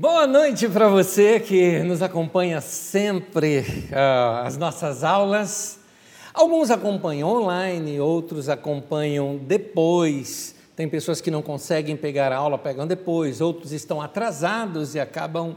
Boa noite para você que nos acompanha sempre uh, as nossas aulas. Alguns acompanham online, outros acompanham depois. Tem pessoas que não conseguem pegar a aula, pegam depois. Outros estão atrasados e acabam uh,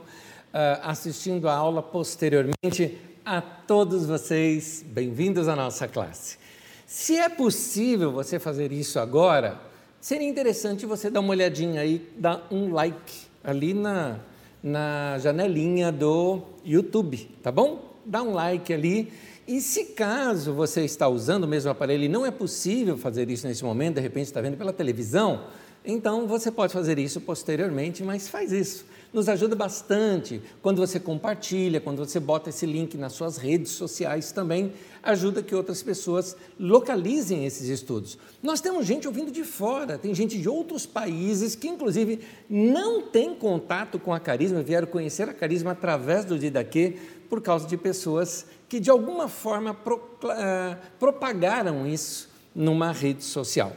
assistindo a aula posteriormente. A todos vocês, bem-vindos à nossa classe. Se é possível você fazer isso agora, seria interessante você dar uma olhadinha aí, dar um like ali na, na janelinha do YouTube, tá bom? Dá um like ali. E se caso você está usando o mesmo aparelho e não é possível fazer isso nesse momento, de repente está vendo pela televisão, então você pode fazer isso posteriormente, mas faz isso. Nos ajuda bastante quando você compartilha, quando você bota esse link nas suas redes sociais também, ajuda que outras pessoas localizem esses estudos. Nós temos gente ouvindo de fora, tem gente de outros países que, inclusive, não tem contato com a Carisma, vieram conhecer a Carisma através do Didaquê por causa de pessoas que, de alguma forma, pro, uh, propagaram isso numa rede social.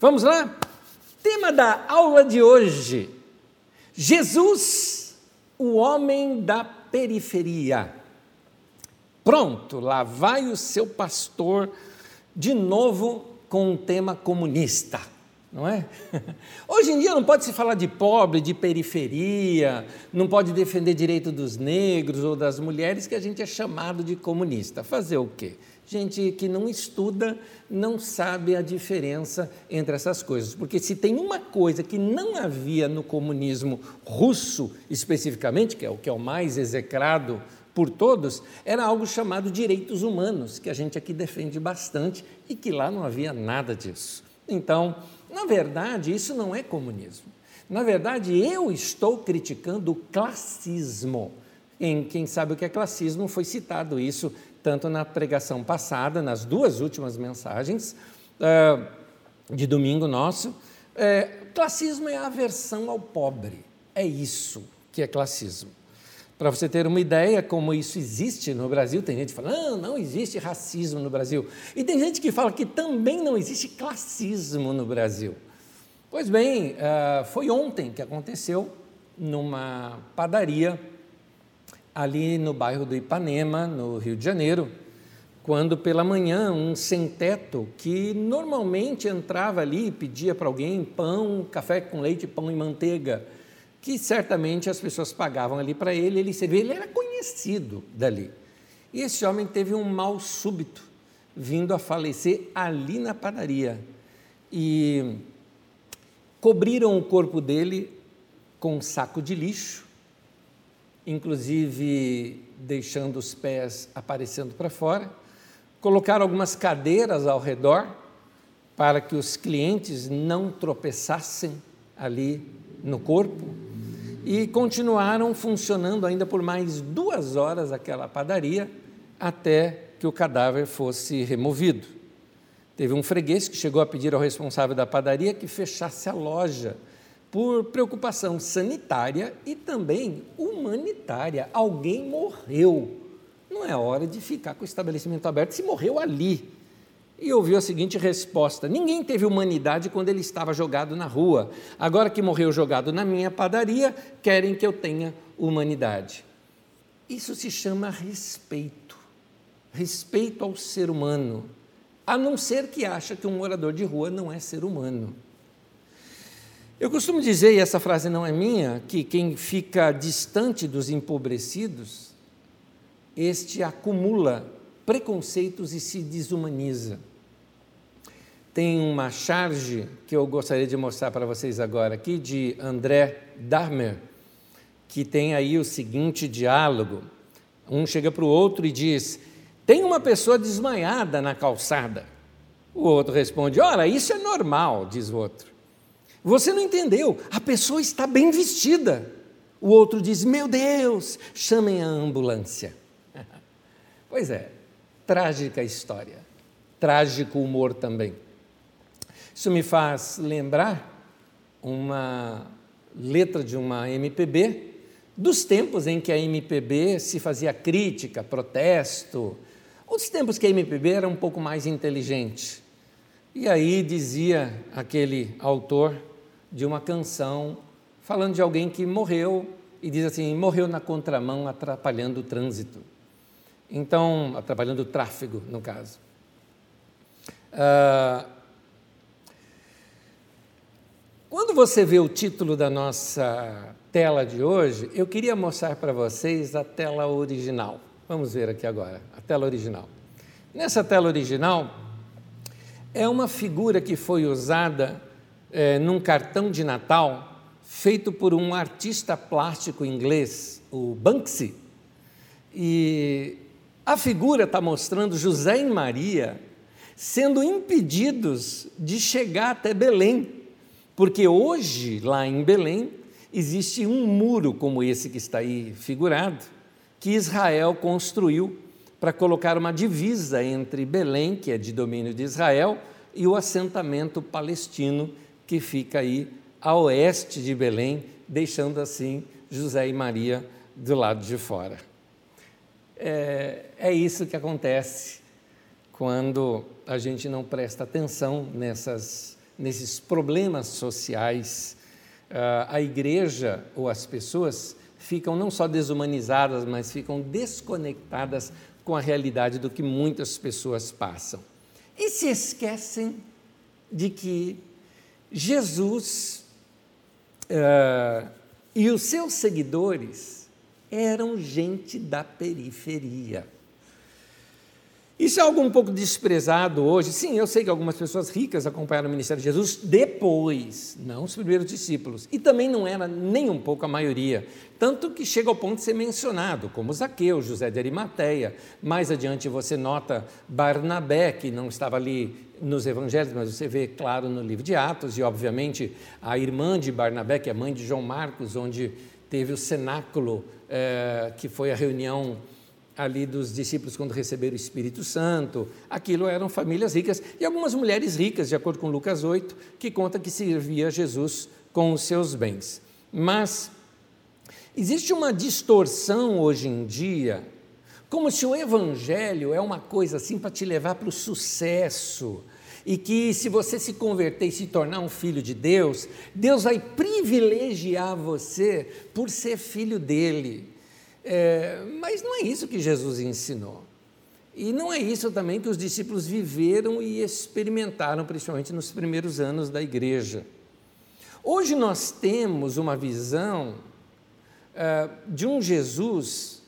Vamos lá? Tema da aula de hoje: Jesus, o homem da periferia. Pronto, lá vai o seu pastor de novo com um tema comunista, não é? Hoje em dia não pode se falar de pobre, de periferia, não pode defender direito dos negros ou das mulheres, que a gente é chamado de comunista. Fazer o quê? Gente que não estuda não sabe a diferença entre essas coisas, porque se tem uma coisa que não havia no comunismo russo especificamente, que é o que é o mais execrado por todos, era algo chamado direitos humanos, que a gente aqui defende bastante e que lá não havia nada disso. Então, na verdade, isso não é comunismo. Na verdade, eu estou criticando o classismo. Em quem sabe o que é classismo foi citado isso tanto na pregação passada, nas duas últimas mensagens uh, de domingo nosso. É, classismo é a aversão ao pobre. É isso que é classismo. Para você ter uma ideia como isso existe no Brasil, tem gente que fala, não, não existe racismo no Brasil. E tem gente que fala que também não existe classismo no Brasil. Pois bem, ah, foi ontem que aconteceu numa padaria ali no bairro do Ipanema, no Rio de Janeiro, quando pela manhã um sem-teto que normalmente entrava ali e pedia para alguém pão, café com leite, pão e manteiga, que certamente as pessoas pagavam ali para ele, ele servia, ele era conhecido dali. E esse homem teve um mal súbito, vindo a falecer ali na padaria. E cobriram o corpo dele com um saco de lixo, inclusive deixando os pés aparecendo para fora. Colocaram algumas cadeiras ao redor para que os clientes não tropeçassem ali no corpo e continuaram funcionando ainda por mais duas horas aquela padaria até que o cadáver fosse removido. Teve um freguês que chegou a pedir ao responsável da padaria que fechasse a loja por preocupação sanitária e também humanitária. Alguém morreu. Não é hora de ficar com o estabelecimento aberto se morreu ali e ouviu a seguinte resposta: Ninguém teve humanidade quando ele estava jogado na rua. Agora que morreu jogado na minha padaria, querem que eu tenha humanidade. Isso se chama respeito. Respeito ao ser humano, a não ser que acha que um morador de rua não é ser humano. Eu costumo dizer, e essa frase não é minha, que quem fica distante dos empobrecidos, este acumula preconceitos e se desumaniza. Tem uma charge que eu gostaria de mostrar para vocês agora aqui, de André Dahmer, que tem aí o seguinte diálogo. Um chega para o outro e diz: Tem uma pessoa desmaiada na calçada. O outro responde: Ora, isso é normal, diz o outro. Você não entendeu, a pessoa está bem vestida. O outro diz: Meu Deus, chamem a ambulância. pois é, trágica história, trágico humor também. Isso me faz lembrar uma letra de uma MPB dos tempos em que a MPB se fazia crítica, protesto, os tempos que a MPB era um pouco mais inteligente. E aí dizia aquele autor de uma canção falando de alguém que morreu e diz assim: morreu na contramão, atrapalhando o trânsito. Então, atrapalhando o tráfego, no caso. Ah, quando você vê o título da nossa tela de hoje, eu queria mostrar para vocês a tela original. Vamos ver aqui agora, a tela original. Nessa tela original, é uma figura que foi usada é, num cartão de Natal feito por um artista plástico inglês, o Banksy. E a figura está mostrando José e Maria sendo impedidos de chegar até Belém, porque hoje, lá em Belém, existe um muro como esse que está aí figurado, que Israel construiu para colocar uma divisa entre Belém, que é de domínio de Israel, e o assentamento palestino, que fica aí a oeste de Belém, deixando assim José e Maria do lado de fora. É, é isso que acontece quando a gente não presta atenção nessas, nesses problemas sociais. Uh, a igreja ou as pessoas ficam não só desumanizadas, mas ficam desconectadas com a realidade do que muitas pessoas passam. E se esquecem de que Jesus uh, e os seus seguidores eram gente da periferia. Isso é algo um pouco desprezado hoje. Sim, eu sei que algumas pessoas ricas acompanharam o ministério de Jesus depois, não os primeiros discípulos. E também não era nem um pouco a maioria. Tanto que chega ao ponto de ser mencionado, como Zaqueu, José de Arimateia. Mais adiante você nota Barnabé, que não estava ali nos evangelhos, mas você vê claro no livro de Atos, e obviamente a irmã de Barnabé, que é mãe de João Marcos, onde teve o cenáculo, é, que foi a reunião ali dos discípulos quando receberam o Espírito Santo. Aquilo eram famílias ricas e algumas mulheres ricas, de acordo com Lucas 8, que conta que servia Jesus com os seus bens. Mas existe uma distorção hoje em dia, como se o evangelho é uma coisa assim para te levar para o sucesso. E que se você se converter e se tornar um filho de Deus, Deus vai privilegiar você por ser filho dele. É, mas não é isso que Jesus ensinou. E não é isso também que os discípulos viveram e experimentaram, principalmente nos primeiros anos da igreja. Hoje nós temos uma visão é, de um Jesus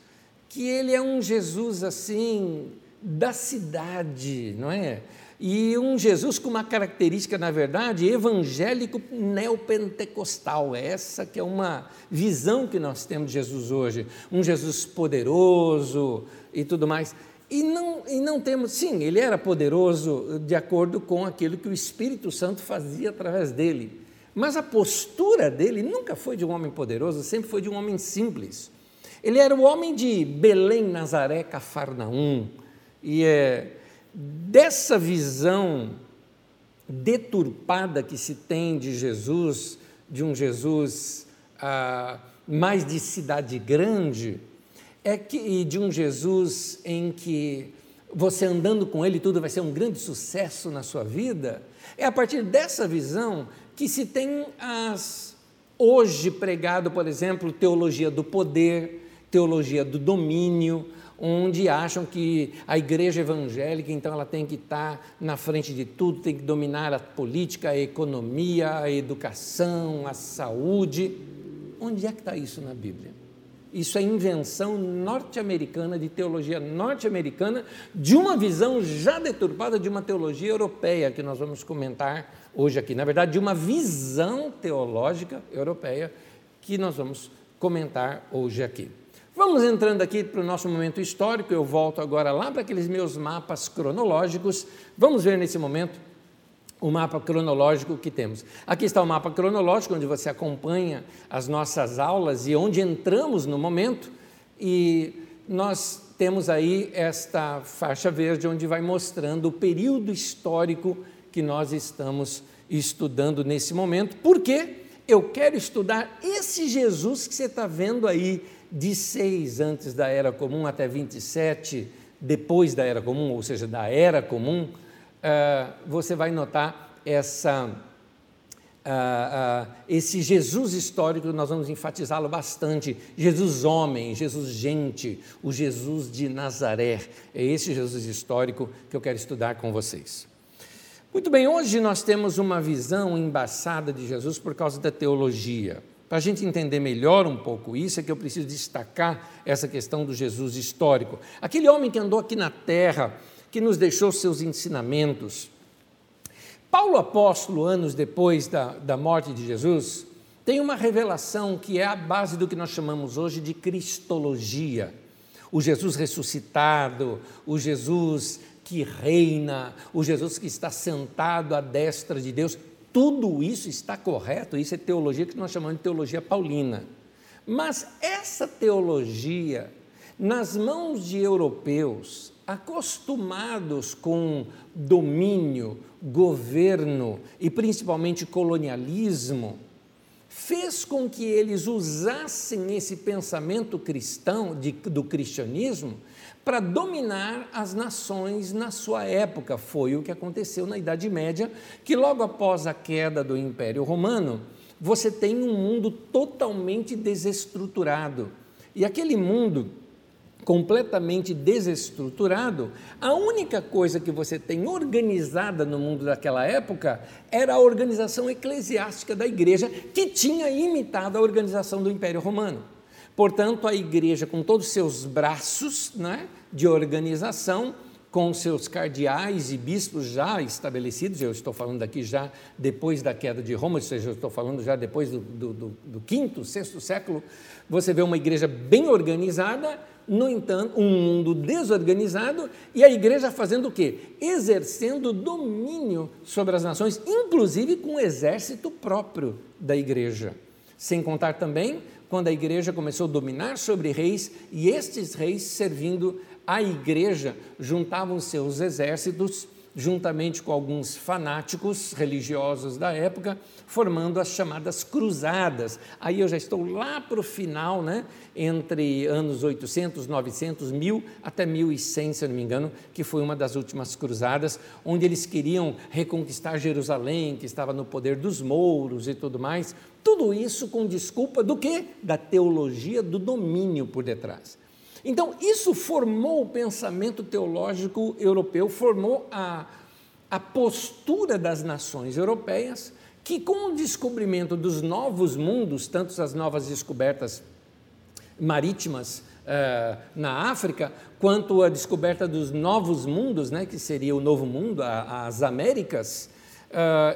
que ele é um Jesus assim da cidade, não é? E um Jesus com uma característica, na verdade, evangélico neopentecostal. Essa que é uma visão que nós temos de Jesus hoje, um Jesus poderoso e tudo mais. E não, e não temos, sim, ele era poderoso de acordo com aquilo que o Espírito Santo fazia através dele. Mas a postura dele nunca foi de um homem poderoso, sempre foi de um homem simples. Ele era o homem de Belém, Nazaré, Cafarnaum. E é, dessa visão deturpada que se tem de Jesus, de um Jesus ah, mais de cidade grande, é que e de um Jesus em que você andando com ele tudo vai ser um grande sucesso na sua vida, é a partir dessa visão que se tem as hoje pregado, por exemplo, teologia do poder, teologia do domínio, onde acham que a igreja evangélica, então, ela tem que estar na frente de tudo, tem que dominar a política, a economia, a educação, a saúde. Onde é que está isso na Bíblia? Isso é invenção norte-americana, de teologia norte-americana, de uma visão já deturpada de uma teologia europeia, que nós vamos comentar hoje aqui. Na verdade, de uma visão teológica europeia, que nós vamos comentar hoje aqui. Vamos entrando aqui para o nosso momento histórico, eu volto agora lá para aqueles meus mapas cronológicos. Vamos ver nesse momento o mapa cronológico que temos. Aqui está o mapa cronológico, onde você acompanha as nossas aulas e onde entramos no momento, e nós temos aí esta faixa verde, onde vai mostrando o período histórico que nós estamos estudando nesse momento, porque eu quero estudar esse Jesus que você está vendo aí de 6 antes da Era Comum até 27 depois da Era Comum, ou seja, da Era Comum, uh, você vai notar essa ah, ah, esse Jesus histórico, nós vamos enfatizá-lo bastante. Jesus homem, Jesus gente, o Jesus de Nazaré. É esse Jesus histórico que eu quero estudar com vocês. Muito bem, hoje nós temos uma visão embaçada de Jesus por causa da teologia. Para a gente entender melhor um pouco isso, é que eu preciso destacar essa questão do Jesus histórico. Aquele homem que andou aqui na terra, que nos deixou seus ensinamentos. Paulo apóstolo, anos depois da, da morte de Jesus, tem uma revelação que é a base do que nós chamamos hoje de cristologia. O Jesus ressuscitado, o Jesus que reina, o Jesus que está sentado à destra de Deus, tudo isso está correto, isso é teologia que nós chamamos de teologia paulina. Mas essa teologia, nas mãos de europeus, acostumados com domínio, governo e principalmente colonialismo, fez com que eles usassem esse pensamento cristão de, do cristianismo para dominar as nações na sua época. Foi o que aconteceu na Idade Média, que logo após a queda do Império Romano, você tem um mundo totalmente desestruturado. E aquele mundo completamente desestruturado, a única coisa que você tem organizada no mundo daquela época era a organização eclesiástica da igreja, que tinha imitado a organização do Império Romano. Portanto, a igreja, com todos os seus braços né, de organização, com seus cardeais e bispos já estabelecidos, eu estou falando aqui já depois da queda de Roma, ou seja, eu estou falando já depois do, do, do, do quinto, sexto século, você vê uma igreja bem organizada, no entanto, um mundo desorganizado e a igreja fazendo o quê? Exercendo domínio sobre as nações, inclusive com o exército próprio da igreja. Sem contar também quando a igreja começou a dominar sobre reis e estes reis servindo a igreja juntavam seus exércitos juntamente com alguns fanáticos religiosos da época, formando as chamadas cruzadas. Aí eu já estou lá para o final, né, entre anos 800, 900, 1000 até 1100, se não me engano, que foi uma das últimas cruzadas, onde eles queriam reconquistar Jerusalém, que estava no poder dos mouros e tudo mais. Tudo isso com desculpa do quê? Da teologia do domínio por detrás. Então, isso formou o pensamento teológico europeu, formou a, a postura das nações europeias, que com o descobrimento dos novos mundos, tanto as novas descobertas marítimas eh, na África, quanto a descoberta dos novos mundos, né, que seria o novo mundo, a, as Américas,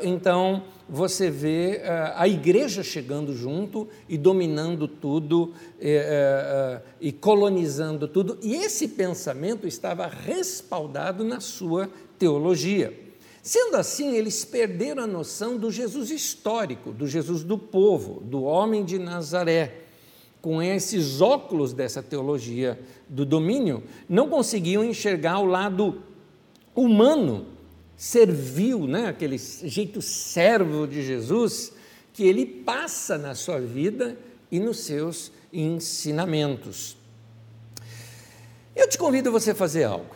então, você vê uh, a igreja chegando junto e dominando tudo uh, e colonizando tudo, e esse pensamento estava respaldado na sua teologia. Sendo assim, eles perderam a noção do Jesus histórico, do Jesus do povo, do homem de Nazaré. Com esses óculos dessa teologia do domínio, não conseguiam enxergar o lado humano serviu, né, aquele jeito servo de Jesus, que ele passa na sua vida e nos seus ensinamentos. Eu te convido a você fazer algo.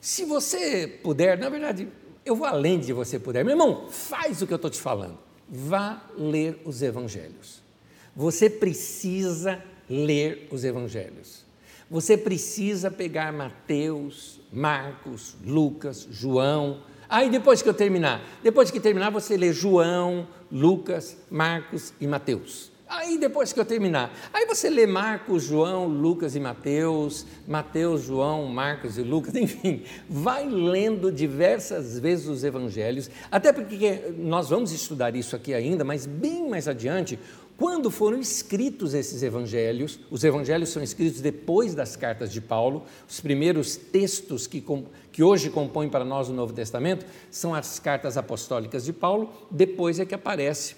Se você puder, na verdade, eu vou além de você puder. Meu irmão, faz o que eu estou te falando. Vá ler os evangelhos. Você precisa ler os evangelhos. Você precisa pegar Mateus, Marcos, Lucas, João, Aí depois que eu terminar, depois que terminar, você lê João, Lucas, Marcos e Mateus. Aí depois que eu terminar, aí você lê Marcos, João, Lucas e Mateus, Mateus, João, Marcos e Lucas, enfim, vai lendo diversas vezes os evangelhos, até porque nós vamos estudar isso aqui ainda, mas bem mais adiante, quando foram escritos esses evangelhos, os evangelhos são escritos depois das cartas de Paulo, os primeiros textos que, que hoje compõem para nós o Novo Testamento são as cartas apostólicas de Paulo, depois é que aparece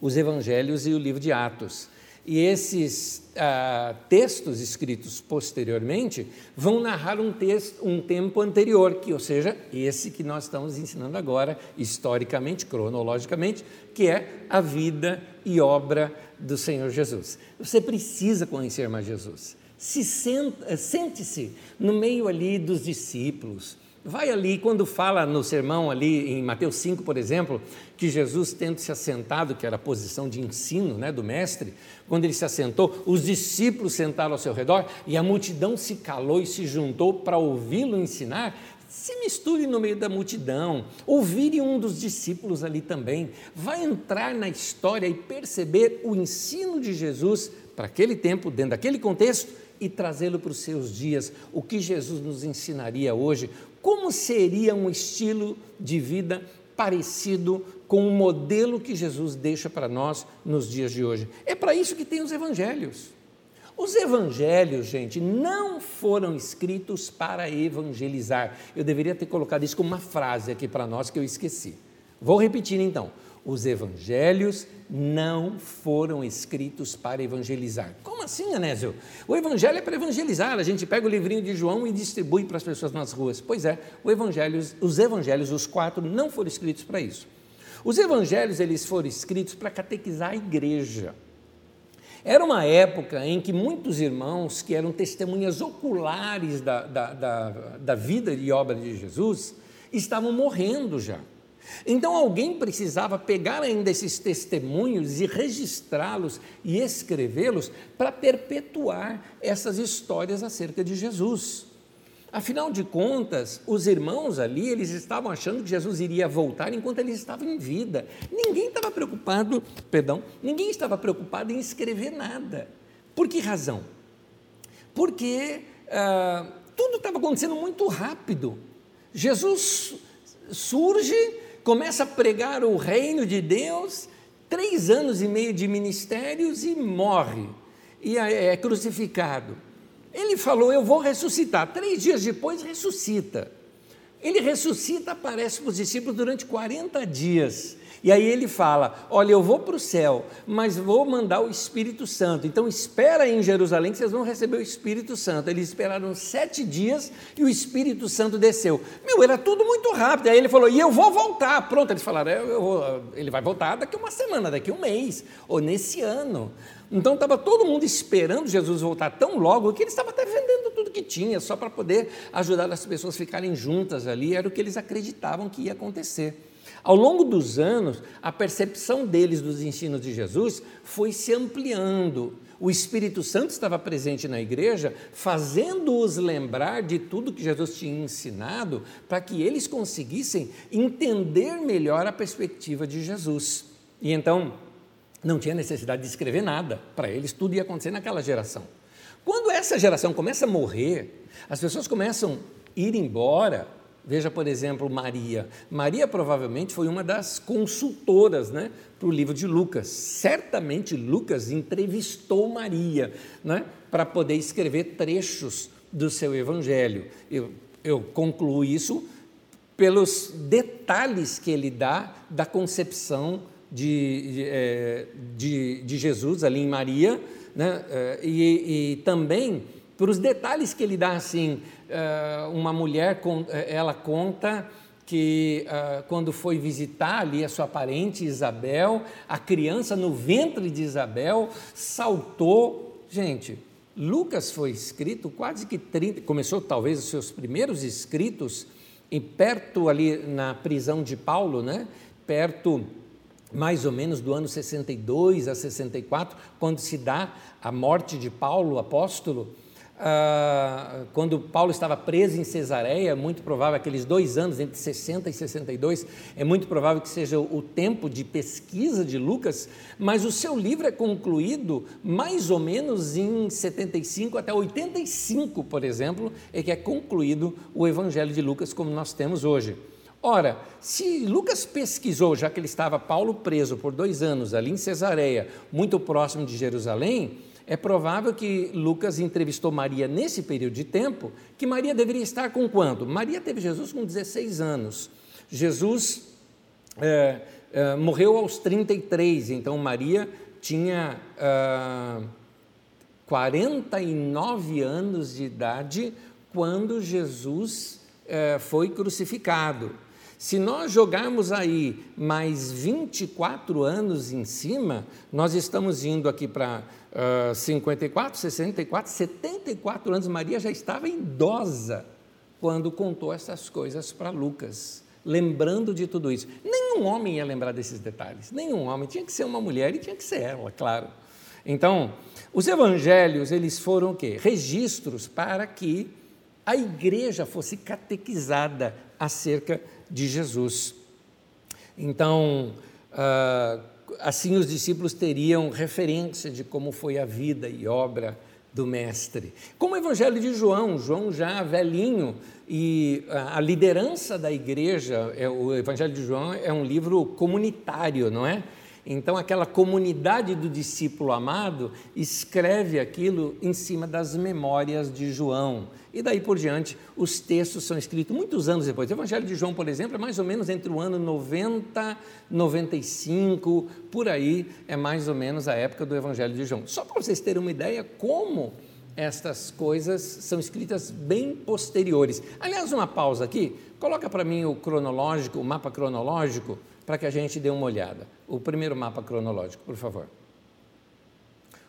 os evangelhos e o livro de Atos. E esses ah, textos escritos posteriormente vão narrar um, texto, um tempo anterior, que, ou seja, esse que nós estamos ensinando agora, historicamente, cronologicamente, que é a vida e obra do Senhor Jesus. Você precisa conhecer mais Jesus. Se sente-se no meio ali dos discípulos, Vai ali, quando fala no sermão ali em Mateus 5, por exemplo, que Jesus tendo se assentado, que era a posição de ensino né, do mestre, quando ele se assentou, os discípulos sentaram ao seu redor e a multidão se calou e se juntou para ouvi-lo ensinar. Se misture no meio da multidão, ouvire um dos discípulos ali também, vai entrar na história e perceber o ensino de Jesus para aquele tempo, dentro daquele contexto, e trazê-lo para os seus dias. O que Jesus nos ensinaria hoje? Como seria um estilo de vida parecido com o modelo que Jesus deixa para nós nos dias de hoje? É para isso que tem os evangelhos. Os evangelhos, gente, não foram escritos para evangelizar. Eu deveria ter colocado isso como uma frase aqui para nós que eu esqueci. Vou repetir então. Os evangelhos não foram escritos para evangelizar. Como assim, Anésio? O evangelho é para evangelizar. A gente pega o livrinho de João e distribui para as pessoas nas ruas. Pois é, evangelho, os evangelhos, os quatro, não foram escritos para isso. Os evangelhos, eles foram escritos para catequizar a igreja. Era uma época em que muitos irmãos que eram testemunhas oculares da, da, da, da vida e obra de Jesus estavam morrendo já. Então alguém precisava pegar ainda esses testemunhos e registrá-los e escrevê-los para perpetuar essas histórias acerca de Jesus. Afinal de contas, os irmãos ali, eles estavam achando que Jesus iria voltar enquanto eles estavam em vida. Ninguém estava preocupado, perdão, ninguém estava preocupado em escrever nada. Por que razão? Porque ah, tudo estava acontecendo muito rápido. Jesus surge, começa a pregar o reino de Deus, três anos e meio de ministérios e morre, e é, é crucificado. Ele falou: Eu vou ressuscitar. Três dias depois, ressuscita. Ele ressuscita, aparece para os discípulos durante 40 dias. E aí ele fala: Olha, eu vou para o céu, mas vou mandar o Espírito Santo. Então espera em Jerusalém que vocês vão receber o Espírito Santo. Eles esperaram sete dias e o Espírito Santo desceu. Meu, era tudo muito rápido. Aí ele falou: E eu vou voltar. Pronto, eles falaram: eu vou, Ele vai voltar daqui uma semana, daqui um mês, ou nesse ano. Então estava todo mundo esperando Jesus voltar tão logo que ele estava até vendendo tudo que tinha, só para poder ajudar as pessoas a ficarem juntas ali. Era o que eles acreditavam que ia acontecer. Ao longo dos anos, a percepção deles dos ensinos de Jesus foi se ampliando. O Espírito Santo estava presente na igreja, fazendo-os lembrar de tudo que Jesus tinha ensinado, para que eles conseguissem entender melhor a perspectiva de Jesus. E então, não tinha necessidade de escrever nada, para eles tudo ia acontecer naquela geração. Quando essa geração começa a morrer, as pessoas começam a ir embora, Veja, por exemplo, Maria. Maria provavelmente foi uma das consultoras né, para o livro de Lucas. Certamente Lucas entrevistou Maria né, para poder escrever trechos do seu evangelho. Eu, eu concluo isso pelos detalhes que ele dá da concepção de, é, de, de Jesus ali em Maria, né, é, e, e também por os detalhes que ele dá assim, eh, uma mulher, ela conta que quando foi visitar ali a sua parente Isabel, a criança no ventre de Isabel saltou. Gente, Lucas foi escrito quase que 30, começou talvez os seus primeiros escritos em perto ali na prisão de Paulo, né? Perto mais ou menos do ano 62 a 64, quando se dá a morte de Paulo, apóstolo. Ah, quando Paulo estava preso em Cesareia, muito provável, aqueles dois anos, entre 60 e 62, é muito provável que seja o tempo de pesquisa de Lucas, mas o seu livro é concluído mais ou menos em 75 até 85, por exemplo, é que é concluído o Evangelho de Lucas como nós temos hoje. Ora, se Lucas pesquisou, já que ele estava Paulo preso por dois anos ali em Cesareia, muito próximo de Jerusalém, é provável que Lucas entrevistou Maria nesse período de tempo, que Maria deveria estar com quanto? Maria teve Jesus com 16 anos. Jesus é, é, morreu aos 33, então Maria tinha é, 49 anos de idade quando Jesus é, foi crucificado. Se nós jogarmos aí mais 24 anos em cima, nós estamos indo aqui para uh, 54, 64, 74 anos. Maria já estava idosa quando contou essas coisas para Lucas, lembrando de tudo isso. Nenhum homem ia lembrar desses detalhes, nenhum homem. Tinha que ser uma mulher e tinha que ser ela, claro. Então, os evangelhos, eles foram o quê? Registros para que a igreja fosse catequizada acerca de Jesus. Então, ah, assim os discípulos teriam referência de como foi a vida e obra do Mestre. Como o Evangelho de João, João já velhinho, e a liderança da igreja, é, o Evangelho de João é um livro comunitário, não é? Então, aquela comunidade do discípulo amado escreve aquilo em cima das memórias de João. E daí por diante, os textos são escritos muitos anos depois. O Evangelho de João, por exemplo, é mais ou menos entre o ano 90, 95, por aí, é mais ou menos a época do Evangelho de João. Só para vocês terem uma ideia como estas coisas são escritas bem posteriores. Aliás, uma pausa aqui, coloca para mim o cronológico, o mapa cronológico para que a gente dê uma olhada. O primeiro mapa cronológico, por favor.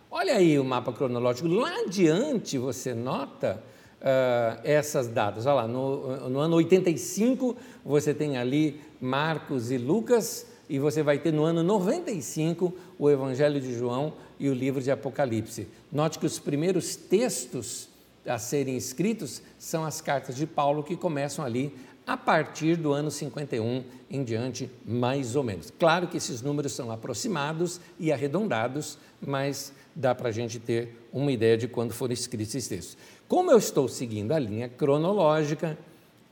Olha aí o mapa cronológico. Lá adiante você nota uh, essas datas. Olha lá, no, no ano 85 você tem ali Marcos e Lucas, e você vai ter no ano 95 o Evangelho de João e o livro de Apocalipse. Note que os primeiros textos a serem escritos são as cartas de Paulo que começam ali a partir do ano 51 em diante, mais ou menos. Claro que esses números são aproximados e arredondados, mas dá para a gente ter uma ideia de quando foram escritos esses textos. Como eu estou seguindo a linha cronológica,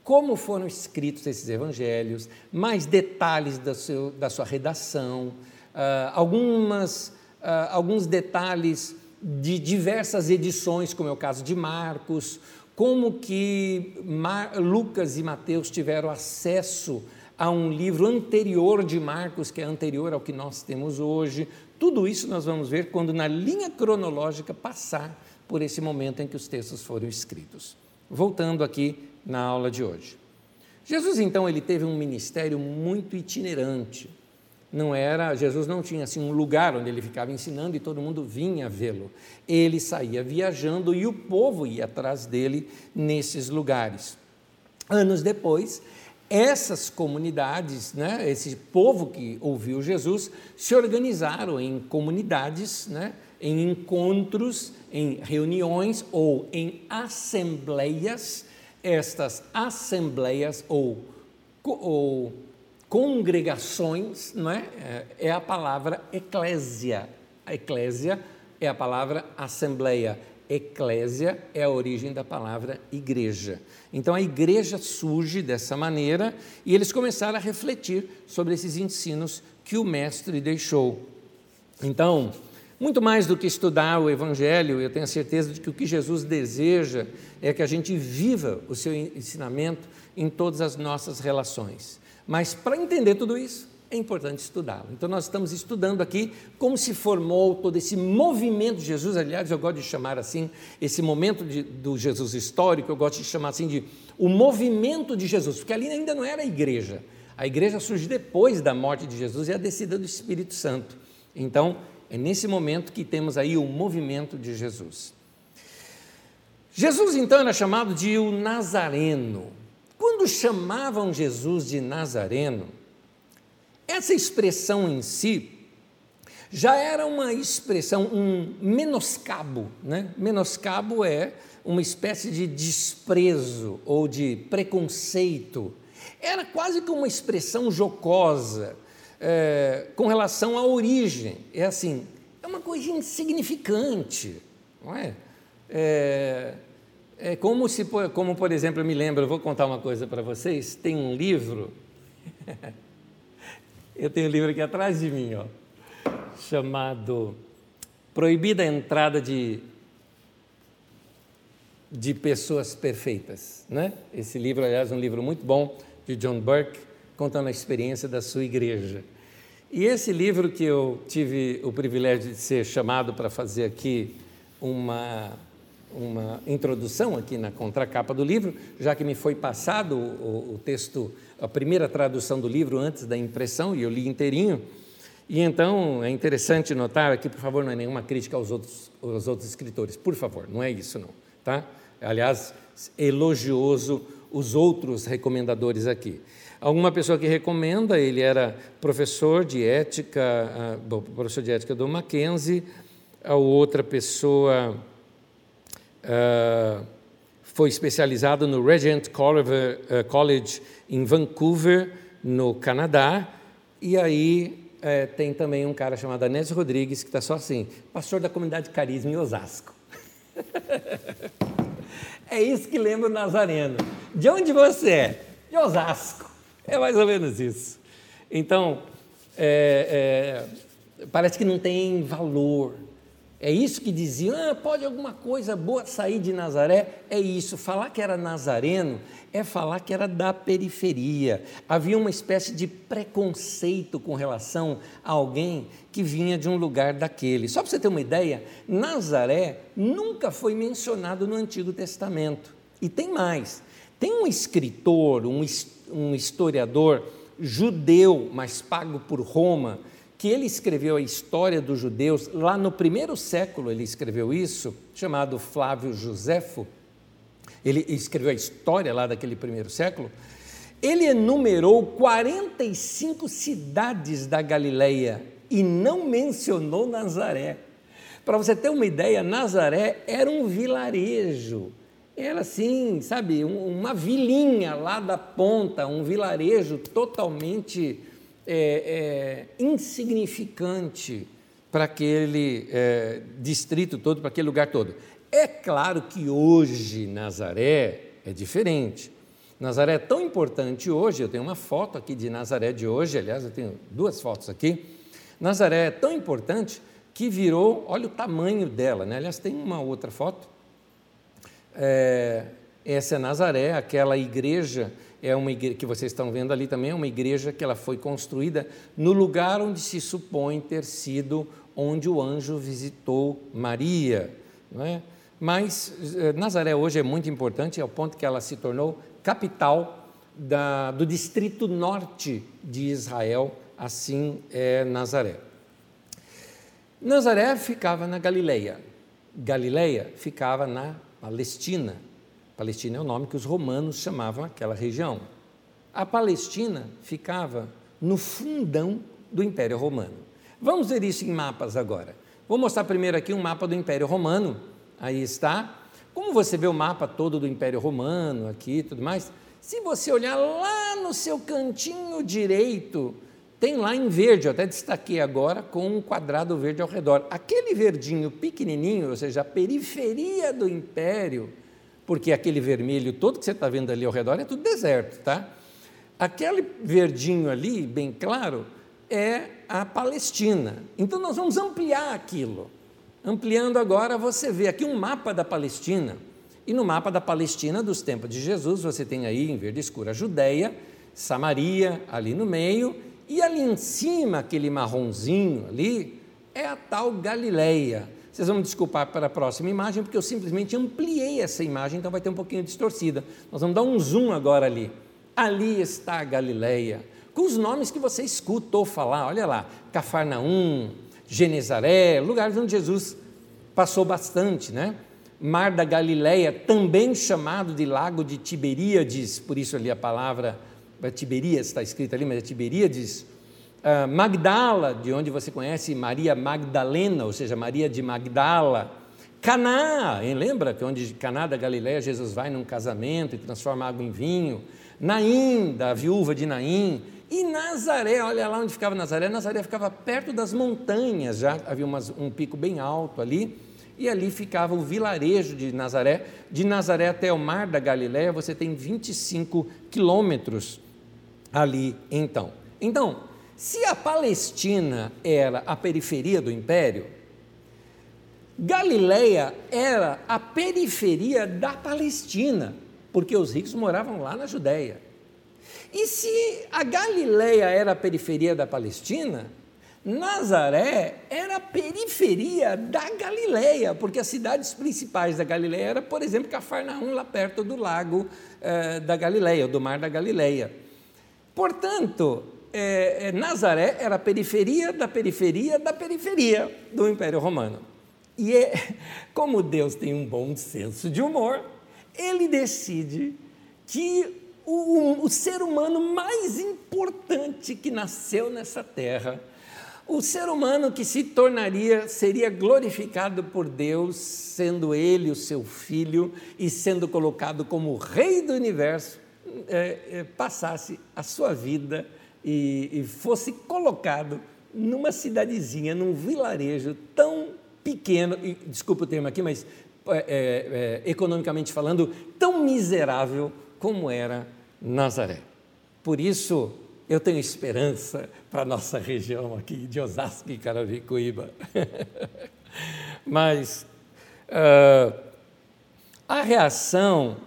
como foram escritos esses evangelhos, mais detalhes da, seu, da sua redação, uh, algumas, uh, alguns detalhes de diversas edições, como é o caso de Marcos, como que Mar Lucas e Mateus tiveram acesso a um livro anterior de Marcos, que é anterior ao que nós temos hoje. Tudo isso nós vamos ver quando, na linha cronológica, passar por esse momento em que os textos foram escritos. Voltando aqui na aula de hoje. Jesus, então, ele teve um ministério muito itinerante não era, Jesus não tinha assim um lugar onde ele ficava ensinando e todo mundo vinha vê-lo. Ele saía viajando e o povo ia atrás dele nesses lugares. Anos depois, essas comunidades, né, esse povo que ouviu Jesus, se organizaram em comunidades, né, em encontros, em reuniões ou em assembleias. Estas assembleias ou, ou congregações, não é? é? é a palavra eclésia. A eclésia é a palavra assembleia. Eclésia é a origem da palavra igreja. Então a igreja surge dessa maneira e eles começaram a refletir sobre esses ensinos que o mestre deixou. Então, muito mais do que estudar o Evangelho, eu tenho a certeza de que o que Jesus deseja é que a gente viva o seu ensinamento em todas as nossas relações. Mas para entender tudo isso, é importante estudá-lo. Então, nós estamos estudando aqui como se formou todo esse movimento de Jesus. Aliás, eu gosto de chamar assim, esse momento de, do Jesus histórico, eu gosto de chamar assim de o movimento de Jesus, porque ali ainda não era a igreja. A igreja surge depois da morte de Jesus e a descida do Espírito Santo. Então, é nesse momento que temos aí o movimento de Jesus. Jesus, então, era chamado de o Nazareno. Quando chamavam Jesus de Nazareno, essa expressão em si já era uma expressão, um menoscabo. Né? Menoscabo é uma espécie de desprezo ou de preconceito. Era quase que uma expressão jocosa é, com relação à origem. É assim, é uma coisa insignificante, não é? é é como se, como por exemplo, eu me lembro, eu vou contar uma coisa para vocês. Tem um livro, eu tenho um livro aqui atrás de mim, ó, chamado Proibida a Entrada de de pessoas perfeitas, né? Esse livro, aliás, é um livro muito bom de John Burke, contando a experiência da sua igreja. E esse livro que eu tive o privilégio de ser chamado para fazer aqui uma uma introdução aqui na contracapa do livro, já que me foi passado o, o, texto, a primeira tradução do livro antes da impressão, e eu li inteirinho. E então é interessante notar aqui, por favor, não é nenhuma crítica aos outros, aos outros escritores, por favor, não é isso não, tá? Aliás, elogioso os outros recomendadores aqui. Alguma pessoa que recomenda, ele era professor de ética, uh, professor de ética do Mackenzie, a outra pessoa uh, foi especializado no Regent College em Vancouver, no Canadá, e aí é, tem também um cara chamado Anésio Rodrigues, que está só assim, pastor da comunidade Carisma em Osasco. é isso que lembra o Nazareno. De onde você é? De Osasco. É mais ou menos isso. Então, é, é, parece que não tem valor. É isso que diziam, ah, pode alguma coisa boa sair de Nazaré? É isso, falar que era nazareno é falar que era da periferia. Havia uma espécie de preconceito com relação a alguém que vinha de um lugar daquele. Só para você ter uma ideia, Nazaré nunca foi mencionado no Antigo Testamento. E tem mais: tem um escritor, um, um historiador judeu, mas pago por Roma, que ele escreveu a história dos judeus, lá no primeiro século ele escreveu isso, chamado Flávio Josefo, ele escreveu a história lá daquele primeiro século, ele enumerou 45 cidades da Galileia e não mencionou Nazaré. Para você ter uma ideia, Nazaré era um vilarejo, era assim, sabe, uma vilinha lá da ponta, um vilarejo totalmente é, é, insignificante para aquele é, distrito todo, para aquele lugar todo. É claro que hoje Nazaré é diferente. Nazaré é tão importante hoje, eu tenho uma foto aqui de Nazaré de hoje, aliás, eu tenho duas fotos aqui. Nazaré é tão importante que virou, olha o tamanho dela, né? aliás, tem uma outra foto. É, essa é Nazaré, aquela igreja é uma igreja que vocês estão vendo ali também, é uma igreja que ela foi construída no lugar onde se supõe ter sido onde o anjo visitou Maria. Não é? Mas eh, Nazaré hoje é muito importante, ao ponto que ela se tornou capital da, do distrito norte de Israel, assim é Nazaré. Nazaré ficava na Galileia, Galileia ficava na Palestina. Palestina é o nome que os romanos chamavam aquela região. A Palestina ficava no fundão do Império Romano. Vamos ver isso em mapas agora. Vou mostrar primeiro aqui um mapa do Império Romano aí está. Como você vê o mapa todo do Império Romano aqui e tudo mais, se você olhar lá no seu cantinho direito, tem lá em verde, eu até destaquei agora com um quadrado verde ao redor. Aquele verdinho pequenininho, ou seja, a periferia do império, porque aquele vermelho todo que você está vendo ali ao redor é tudo deserto, tá? Aquele verdinho ali, bem claro, é a Palestina. Então nós vamos ampliar aquilo. Ampliando agora, você vê aqui um mapa da Palestina. E no mapa da Palestina dos tempos de Jesus, você tem aí em verde escuro a Judéia, Samaria ali no meio, e ali em cima, aquele marronzinho ali, é a tal Galileia. Vocês vão me desculpar para a próxima imagem, porque eu simplesmente ampliei essa imagem, então vai ter um pouquinho distorcida. Nós vamos dar um zoom agora ali. Ali está a Galileia, com os nomes que você escutou falar, olha lá, Cafarnaum, Genezaré, lugares onde Jesus passou bastante, né? Mar da Galileia, também chamado de Lago de Tiberíades, por isso ali a palavra é Tiberias está escrita ali, mas é Tiberíades. Uh, Magdala, de onde você conhece Maria Magdalena, ou seja, Maria de Magdala. Caná, hein? lembra que onde Caná da Galileia Jesus vai num casamento e transforma água em vinho. Naim, da viúva de Naim. E Nazaré, olha lá onde ficava Nazaré, Nazaré ficava perto das montanhas, já havia umas, um pico bem alto ali, e ali ficava o vilarejo de Nazaré. De Nazaré até o mar da Galiléia, você tem 25 quilômetros ali então. Então, se a Palestina era a periferia do império, Galiléia era a periferia da Palestina, porque os ricos moravam lá na Judéia. E se a Galileia era a periferia da Palestina, Nazaré era a periferia da Galileia, porque as cidades principais da Galileia eram, por exemplo, Cafarnaum, lá perto do lago eh, da Galileia, do mar da Galileia. Portanto, eh, Nazaré era a periferia da periferia da periferia do Império Romano. E é, como Deus tem um bom senso de humor, ele decide que o, o, ser humano mais importante que nasceu nessa terra, o ser humano que se tornaria, seria glorificado por Deus, sendo ele o seu filho e sendo colocado como rei do universo, é, é, passasse a sua vida e, e fosse colocado numa cidadezinha, num vilarejo tão pequeno, e, desculpa o termo aqui, mas é, é, é, economicamente falando, tão miserável como era Nazaré. Por isso, eu tenho esperança para a nossa região aqui de Osasco e Carapicuíba. Mas uh, a reação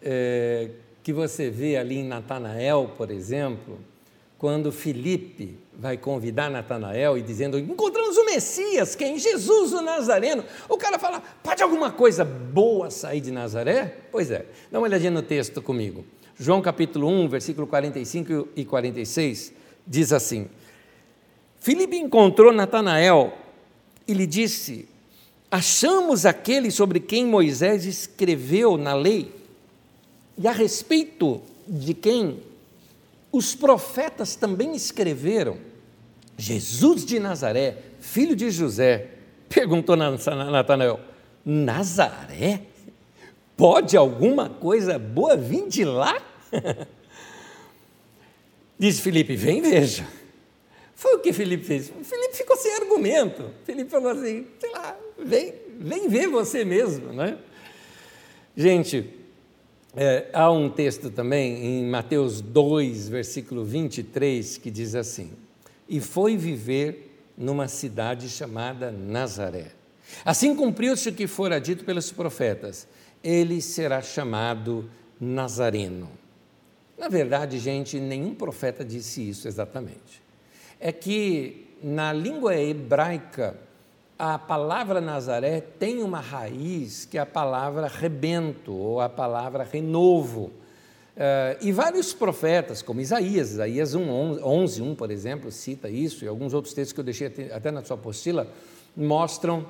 é, que você vê ali em Natanael, por exemplo, quando Felipe vai convidar Natanael e dizendo: Encontramos o Messias, quem? Jesus o Nazareno. O cara fala: Pode alguma coisa boa sair de Nazaré? Pois é, dá uma olhadinha no texto comigo. João capítulo 1, versículo 45 e 46, diz assim: Filipe encontrou Natanael e lhe disse: Achamos aquele sobre quem Moisés escreveu na lei, e a respeito de quem os profetas também escreveram, Jesus de Nazaré, filho de José. Perguntou Natanael: Nazaré? Pode alguma coisa boa vir de lá? Diz Felipe: vem veja. Foi o que Felipe fez. Felipe ficou sem argumento. Felipe falou assim: sei lá, vem, vem ver você mesmo. Né? Gente, é, há um texto também em Mateus 2, versículo 23, que diz assim: E foi viver numa cidade chamada Nazaré. Assim cumpriu-se o que fora dito pelos profetas: ele será chamado Nazareno. Na verdade, gente, nenhum profeta disse isso exatamente. É que na língua hebraica, a palavra Nazaré tem uma raiz que é a palavra rebento ou a palavra renovo. Uh, e vários profetas, como Isaías, Isaías 1, 11, 1, por exemplo, cita isso, e alguns outros textos que eu deixei até na sua apostila, mostram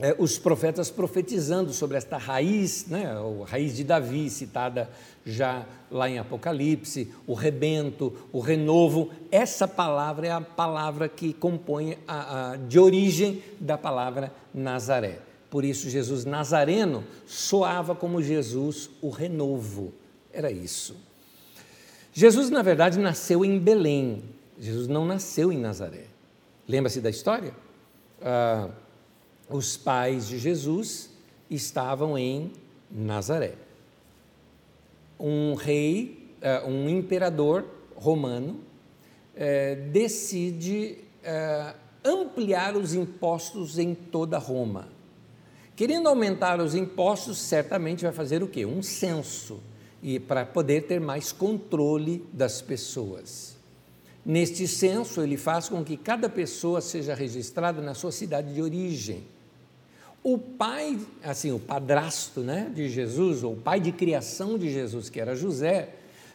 é, os profetas profetizando sobre esta raiz, né, a raiz de Davi, citada já lá em Apocalipse, o rebento, o renovo. Essa palavra é a palavra que compõe a, a, de origem da palavra Nazaré. Por isso, Jesus Nazareno soava como Jesus o renovo. Era isso. Jesus, na verdade, nasceu em Belém. Jesus não nasceu em Nazaré. Lembra-se da história? Ah, os pais de Jesus estavam em Nazaré. Um rei, eh, um imperador romano, eh, decide eh, ampliar os impostos em toda Roma. Querendo aumentar os impostos, certamente vai fazer o quê? Um censo, e para poder ter mais controle das pessoas. Neste censo, ele faz com que cada pessoa seja registrada na sua cidade de origem. O pai, assim, o padrasto né, de Jesus, ou o pai de criação de Jesus, que era José,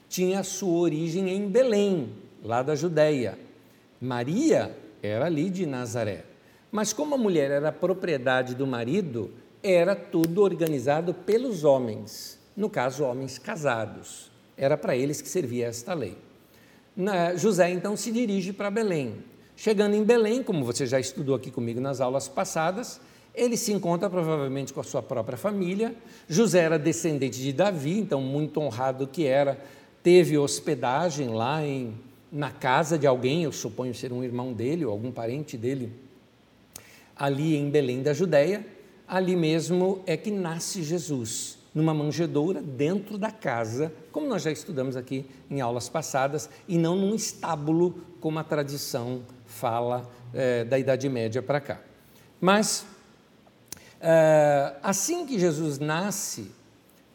tinha sua origem em Belém, lá da Judéia. Maria era ali de Nazaré. Mas como a mulher era propriedade do marido, era tudo organizado pelos homens, no caso, homens casados. Era para eles que servia esta lei. Na, José então se dirige para Belém. Chegando em Belém, como você já estudou aqui comigo nas aulas passadas, ele se encontra provavelmente com a sua própria família. José era descendente de Davi, então muito honrado que era, teve hospedagem lá em, na casa de alguém, eu suponho ser um irmão dele ou algum parente dele, ali em Belém da Judéia. Ali mesmo é que nasce Jesus, numa manjedoura dentro da casa, como nós já estudamos aqui em aulas passadas, e não num estábulo, como a tradição fala é, da Idade Média para cá. Mas assim que Jesus nasce,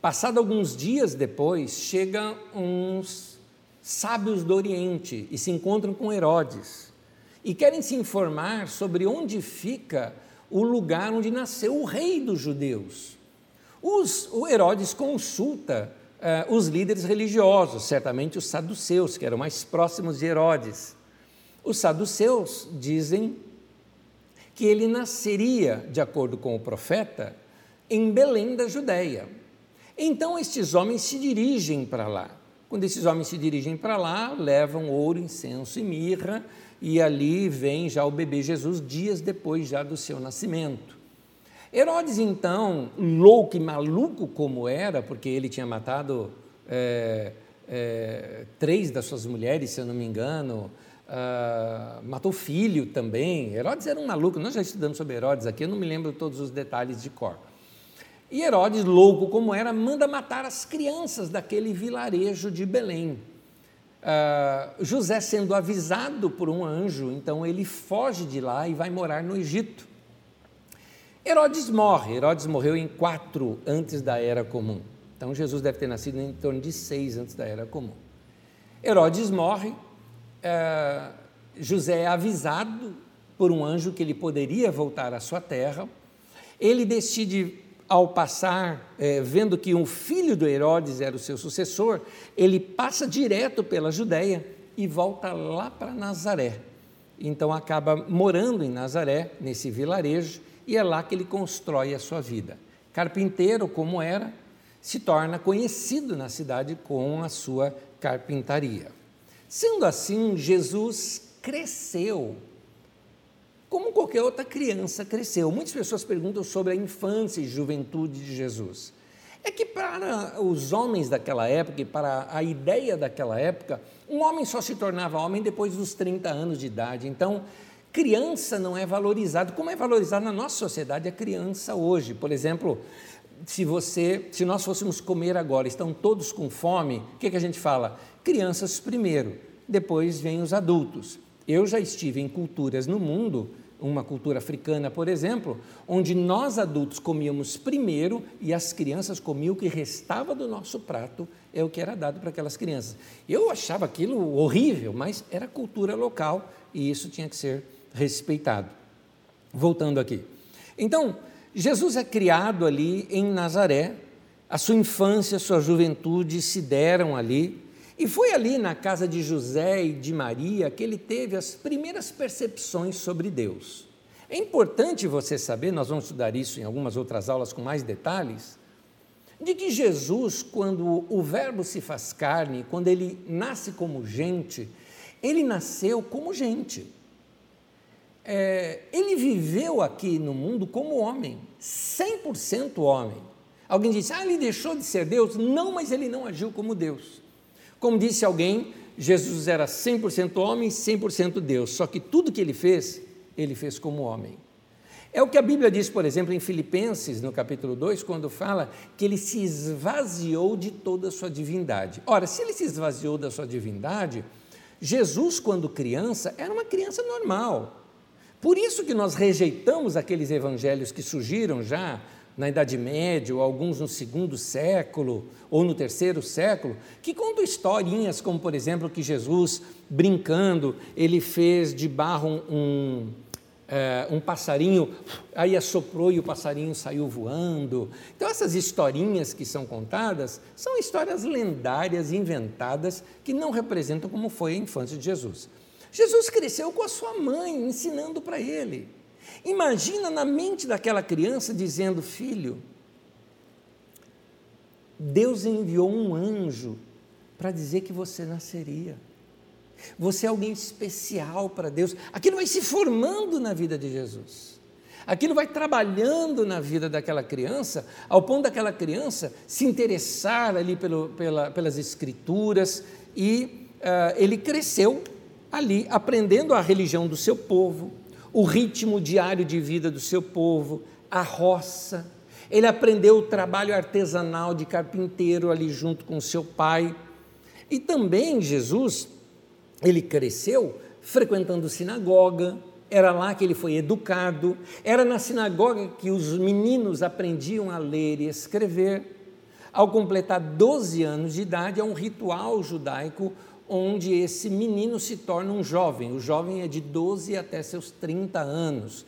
passado alguns dias depois, chegam uns sábios do Oriente e se encontram com Herodes e querem se informar sobre onde fica o lugar onde nasceu o rei dos judeus. Os, o Herodes consulta uh, os líderes religiosos, certamente os saduceus, que eram mais próximos de Herodes. Os saduceus dizem que ele nasceria, de acordo com o profeta, em Belém da Judéia. Então estes homens se dirigem para lá. Quando esses homens se dirigem para lá, levam ouro, incenso e mirra, e ali vem já o bebê Jesus dias depois já do seu nascimento. Herodes, então, louco e maluco como era, porque ele tinha matado é, é, três das suas mulheres, se eu não me engano, uh, matou filho também. Herodes era um maluco, nós já estudamos sobre Herodes aqui, eu não me lembro todos os detalhes de cor. E Herodes, louco como era, manda matar as crianças daquele vilarejo de Belém. Uh, José, sendo avisado por um anjo, então ele foge de lá e vai morar no Egito. Herodes morre. Herodes morreu em 4 antes da Era Comum. Então Jesus deve ter nascido em torno de 6 antes da Era Comum. Herodes morre. Uh, José é avisado por um anjo que ele poderia voltar à sua terra. Ele decide ao passar, é, vendo que um filho do Herodes era o seu sucessor, ele passa direto pela Judéia e volta lá para Nazaré. Então acaba morando em Nazaré, nesse vilarejo, e é lá que ele constrói a sua vida. Carpinteiro, como era, se torna conhecido na cidade com a sua carpintaria. Sendo assim, Jesus cresceu como qualquer outra criança cresceu. Muitas pessoas perguntam sobre a infância e juventude de Jesus. É que para os homens daquela época e para a ideia daquela época, um homem só se tornava homem depois dos 30 anos de idade. Então, criança não é valorizado como é valorizado na nossa sociedade a criança hoje. Por exemplo, se você, se nós fôssemos comer agora, estão todos com fome, o que, que a gente fala? Crianças primeiro, depois vêm os adultos. Eu já estive em culturas no mundo, uma cultura africana, por exemplo, onde nós adultos comíamos primeiro e as crianças comiam o que restava do nosso prato, é o que era dado para aquelas crianças. Eu achava aquilo horrível, mas era cultura local e isso tinha que ser respeitado. Voltando aqui. Então, Jesus é criado ali em Nazaré, a sua infância, a sua juventude se deram ali e foi ali na casa de José e de Maria que ele teve as primeiras percepções sobre Deus. É importante você saber, nós vamos estudar isso em algumas outras aulas com mais detalhes, de que Jesus, quando o Verbo se faz carne, quando ele nasce como gente, ele nasceu como gente. É, ele viveu aqui no mundo como homem, 100% homem. Alguém disse, ah, ele deixou de ser Deus? Não, mas ele não agiu como Deus. Como disse alguém, Jesus era 100% homem, 100% Deus, só que tudo que ele fez, ele fez como homem. É o que a Bíblia diz, por exemplo, em Filipenses, no capítulo 2, quando fala que ele se esvaziou de toda a sua divindade. Ora, se ele se esvaziou da sua divindade, Jesus, quando criança, era uma criança normal. Por isso que nós rejeitamos aqueles evangelhos que surgiram já na Idade Média, ou alguns no segundo século, ou no terceiro século, que contam historinhas, como por exemplo que Jesus, brincando, ele fez de barro um, é, um passarinho, aí assoprou e o passarinho saiu voando. Então, essas historinhas que são contadas são histórias lendárias, inventadas, que não representam como foi a infância de Jesus. Jesus cresceu com a sua mãe, ensinando para ele. Imagina na mente daquela criança dizendo: Filho, Deus enviou um anjo para dizer que você nasceria. Você é alguém especial para Deus. Aquilo vai se formando na vida de Jesus. Aquilo vai trabalhando na vida daquela criança, ao ponto daquela criança se interessar ali pelo, pela, pelas Escrituras, e uh, ele cresceu ali, aprendendo a religião do seu povo, o ritmo diário de vida do seu povo, a roça. Ele aprendeu o trabalho artesanal de carpinteiro ali junto com seu pai. E também Jesus, ele cresceu frequentando sinagoga, era lá que ele foi educado, era na sinagoga que os meninos aprendiam a ler e escrever. Ao completar 12 anos de idade, é um ritual judaico onde esse menino se torna um jovem. O jovem é de 12 até seus 30 anos.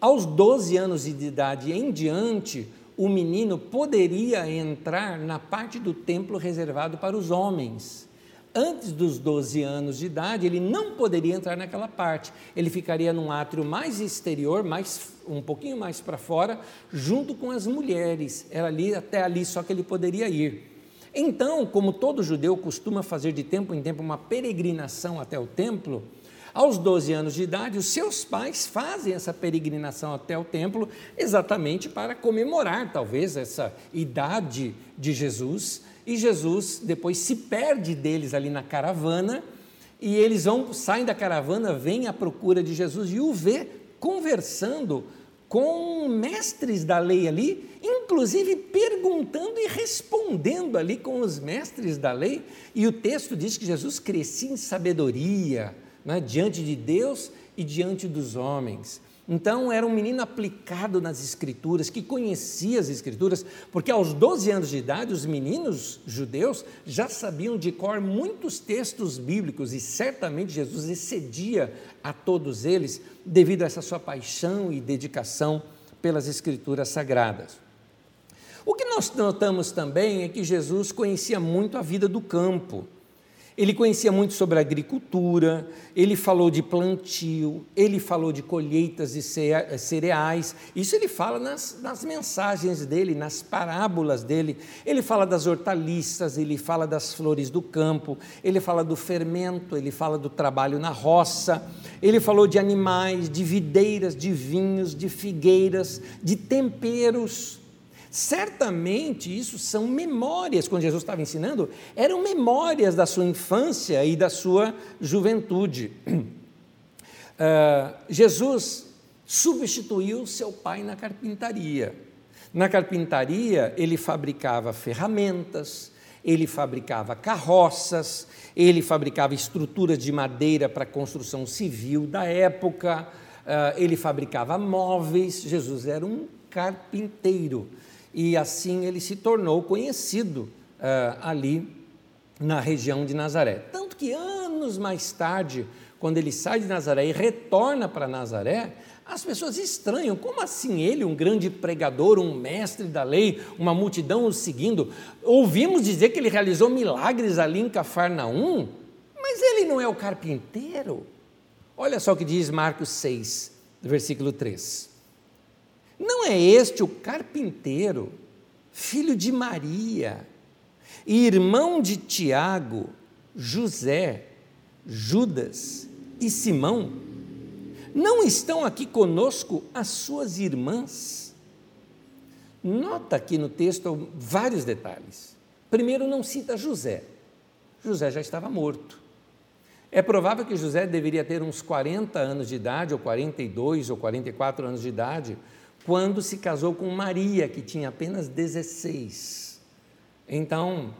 Aos 12 anos de idade em diante, o menino poderia entrar na parte do templo reservado para os homens. antes dos 12 anos de idade, ele não poderia entrar naquela parte. Ele ficaria num átrio mais exterior, mais um pouquinho mais para fora, junto com as mulheres. Era ali até ali só que ele poderia ir. Então, como todo judeu costuma fazer de tempo em tempo uma peregrinação até o templo, aos 12 anos de idade, os seus pais fazem essa peregrinação até o templo exatamente para comemorar, talvez, essa idade de Jesus. E Jesus depois se perde deles ali na caravana, e eles vão, saem da caravana, vêm à procura de Jesus e o vê conversando com mestres da lei ali, inclusive perguntando e respondendo ali com os mestres da lei. E o texto diz que Jesus crescia em sabedoria, né, diante de Deus e diante dos homens. Então, era um menino aplicado nas Escrituras, que conhecia as Escrituras, porque aos 12 anos de idade, os meninos judeus já sabiam de cor muitos textos bíblicos e certamente Jesus excedia a todos eles devido a essa sua paixão e dedicação pelas Escrituras sagradas. O que nós notamos também é que Jesus conhecia muito a vida do campo. Ele conhecia muito sobre agricultura, ele falou de plantio, ele falou de colheitas de cereais. Isso ele fala nas, nas, mensagens dele, nas parábolas dele. Ele fala das hortaliças, ele fala das flores do campo, ele fala do fermento, ele fala do trabalho na roça. Ele falou de animais, de videiras, de vinhos, de figueiras, de temperos. Certamente isso são memórias, quando Jesus estava ensinando, eram memórias da sua infância e da sua juventude. Uh, Jesus substituiu seu pai na carpintaria. Na carpintaria, ele fabricava ferramentas, ele fabricava carroças, ele fabricava estruturas de madeira para construção civil da época, uh, ele fabricava móveis. Jesus era um carpinteiro e assim ele se tornou conhecido uh, ali na região de Nazaré. Tanto que anos mais tarde, quando ele sai de Nazaré e retorna para Nazaré, as pessoas estranham, como assim ele, um grande pregador, um mestre da lei, uma multidão o seguindo? Ouvimos dizer que ele realizou milagres ali em Cafarnaum, mas ele não é o carpinteiro? Olha só o que diz Marcos 6, versículo 3. Não é este o carpinteiro, filho de Maria, irmão de Tiago, José, Judas e Simão? Não estão aqui conosco as suas irmãs? Nota aqui no texto vários detalhes. Primeiro, não cita José. José já estava morto. É provável que José deveria ter uns 40 anos de idade, ou 42 ou 44 anos de idade, quando se casou com Maria, que tinha apenas 16. Então,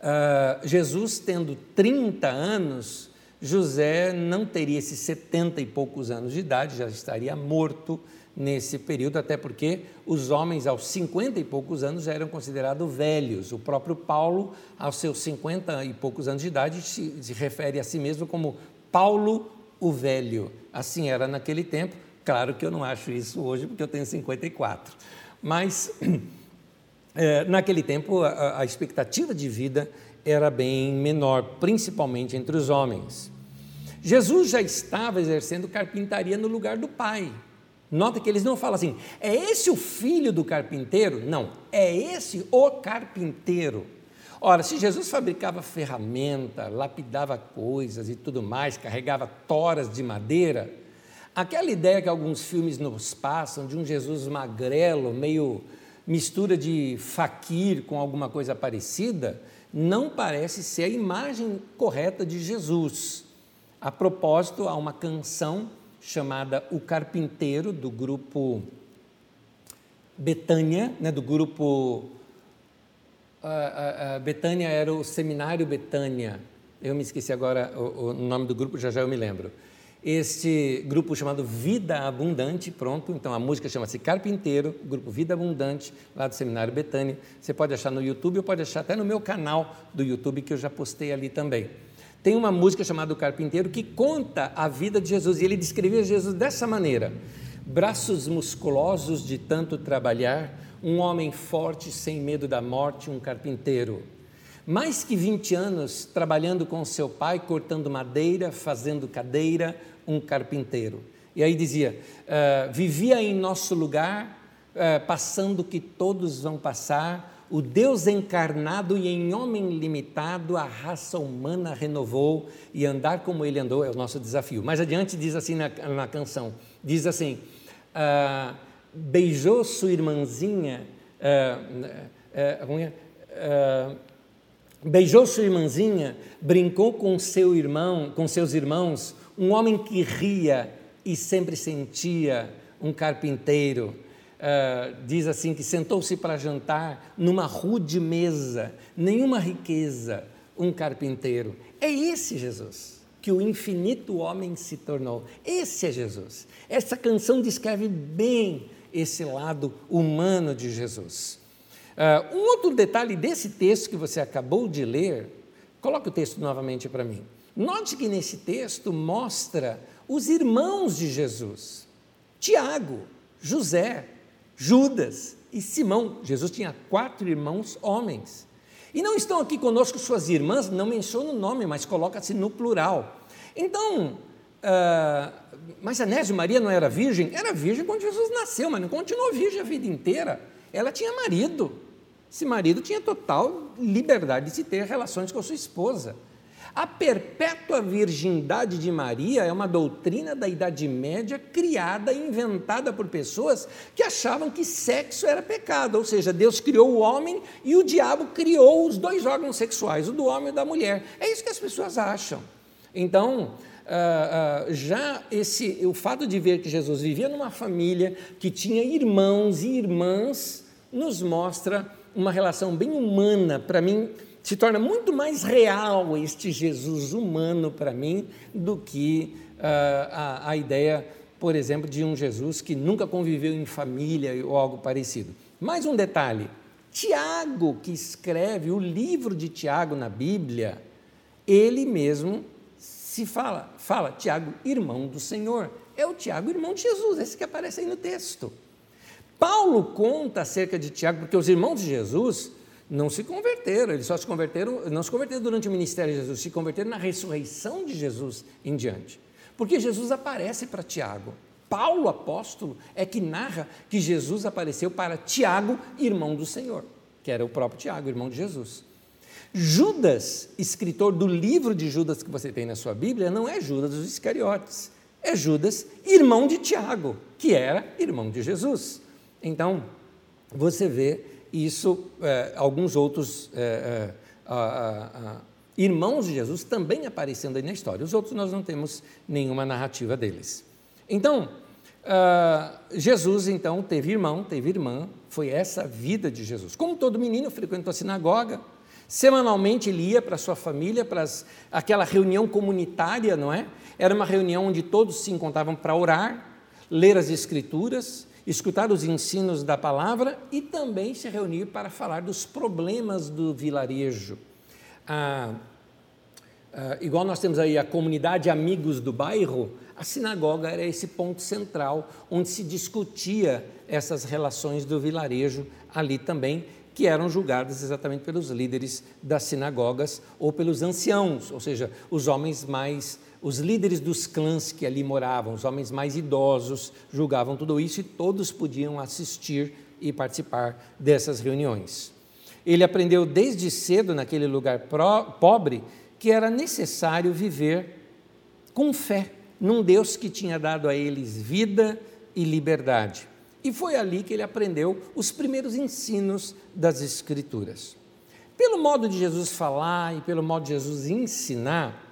uh, Jesus tendo 30 anos, José não teria esses 70 e poucos anos de idade, já estaria morto nesse período, até porque os homens aos 50 e poucos anos já eram considerados velhos. O próprio Paulo, aos seus 50 e poucos anos de idade, se, se refere a si mesmo como Paulo o Velho. Assim era naquele tempo, Claro que eu não acho isso hoje, porque eu tenho 54. Mas, é, naquele tempo, a, a expectativa de vida era bem menor, principalmente entre os homens. Jesus já estava exercendo carpintaria no lugar do pai. Nota que eles não falam assim, é esse o filho do carpinteiro? Não, é esse o carpinteiro. Ora, se Jesus fabricava ferramenta, lapidava coisas e tudo mais, carregava toras de madeira, Aquela ideia que alguns filmes nos passam de um Jesus magrelo, meio mistura de faquir com alguma coisa parecida, não parece ser a imagem correta de Jesus. A propósito, há uma canção chamada O Carpinteiro, do grupo Betânia, né, do grupo. Uh, uh, uh, Betânia era o Seminário Betânia. Eu me esqueci agora o, o nome do grupo, já já eu me lembro este grupo chamado Vida Abundante, pronto, então a música chama-se Carpinteiro, grupo Vida Abundante, lá do Seminário Betânia. Você pode achar no YouTube ou pode achar até no meu canal do YouTube, que eu já postei ali também. Tem uma música chamada Carpinteiro que conta a vida de Jesus, e ele descrevia Jesus dessa maneira: braços musculosos de tanto trabalhar, um homem forte sem medo da morte, um carpinteiro Mais que 20 anos trabalhando com seu pai, cortando madeira, fazendo cadeira, um carpinteiro. E aí dizia: uh, vivia em nosso lugar, uh, passando o que todos vão passar, o Deus encarnado e em homem limitado, a raça humana renovou e andar como ele andou é o nosso desafio. Mais adiante diz assim na, na canção: diz assim, uh, beijou sua irmãzinha, beijou sua irmãzinha, brincou com seu irmão, com seus irmãos, um homem que ria e sempre sentia um carpinteiro. Uh, diz assim que sentou-se para jantar numa rude mesa, nenhuma riqueza, um carpinteiro. É esse Jesus que o infinito homem se tornou. Esse é Jesus. Essa canção descreve bem esse lado humano de Jesus. Uh, um outro detalhe desse texto que você acabou de ler, coloque o texto novamente para mim. Note que nesse texto mostra os irmãos de Jesus: Tiago, José, Judas e Simão. Jesus tinha quatro irmãos homens. E não estão aqui conosco suas irmãs, não menciona o nome, mas coloca-se no plural. Então, uh, mas Anésio Maria não era virgem? Era virgem quando Jesus nasceu, mas não continuou virgem a vida inteira. Ela tinha marido. Esse marido tinha total liberdade de se ter relações com a sua esposa. A perpétua virgindade de Maria é uma doutrina da Idade Média criada e inventada por pessoas que achavam que sexo era pecado, ou seja, Deus criou o homem e o diabo criou os dois órgãos sexuais, o do homem e da mulher. É isso que as pessoas acham. Então, Uh, uh, já esse, o fato de ver que Jesus vivia numa família que tinha irmãos e irmãs, nos mostra uma relação bem humana, para mim, se torna muito mais real este Jesus humano para mim do que uh, a, a ideia, por exemplo, de um Jesus que nunca conviveu em família ou algo parecido. Mais um detalhe: Tiago, que escreve o livro de Tiago na Bíblia, ele mesmo se fala, fala Tiago, irmão do Senhor. É o Tiago, irmão de Jesus, esse que aparece aí no texto. Paulo conta acerca de Tiago, porque os irmãos de Jesus não se converteram, eles só se converteram, não se converteram durante o ministério de Jesus, se converteram na ressurreição de Jesus em diante. Porque Jesus aparece para Tiago. Paulo, apóstolo, é que narra que Jesus apareceu para Tiago, irmão do Senhor, que era o próprio Tiago, irmão de Jesus. Judas, escritor do livro de Judas que você tem na sua Bíblia, não é Judas dos Iscariotes, é Judas, irmão de Tiago, que era irmão de Jesus. Então, você vê isso, é, alguns outros é, é, irmãos de Jesus também aparecendo aí na história. Os outros nós não temos nenhuma narrativa deles. Então, Uh, Jesus então teve irmão, teve irmã, foi essa a vida de Jesus. Como todo menino frequentou a sinagoga, semanalmente ele ia para sua família, para aquela reunião comunitária, não é? Era uma reunião onde todos se encontravam para orar, ler as escrituras, escutar os ensinos da palavra e também se reunir para falar dos problemas do vilarejo. Ah, ah, igual nós temos aí a comunidade Amigos do Bairro, a sinagoga era esse ponto central onde se discutia essas relações do vilarejo ali também, que eram julgadas exatamente pelos líderes das sinagogas ou pelos anciãos, ou seja, os homens mais os líderes dos clãs que ali moravam, os homens mais idosos, julgavam tudo isso e todos podiam assistir e participar dessas reuniões. Ele aprendeu desde cedo, naquele lugar pobre, que era necessário viver com fé num Deus que tinha dado a eles vida e liberdade. E foi ali que ele aprendeu os primeiros ensinos das Escrituras. Pelo modo de Jesus falar e pelo modo de Jesus ensinar,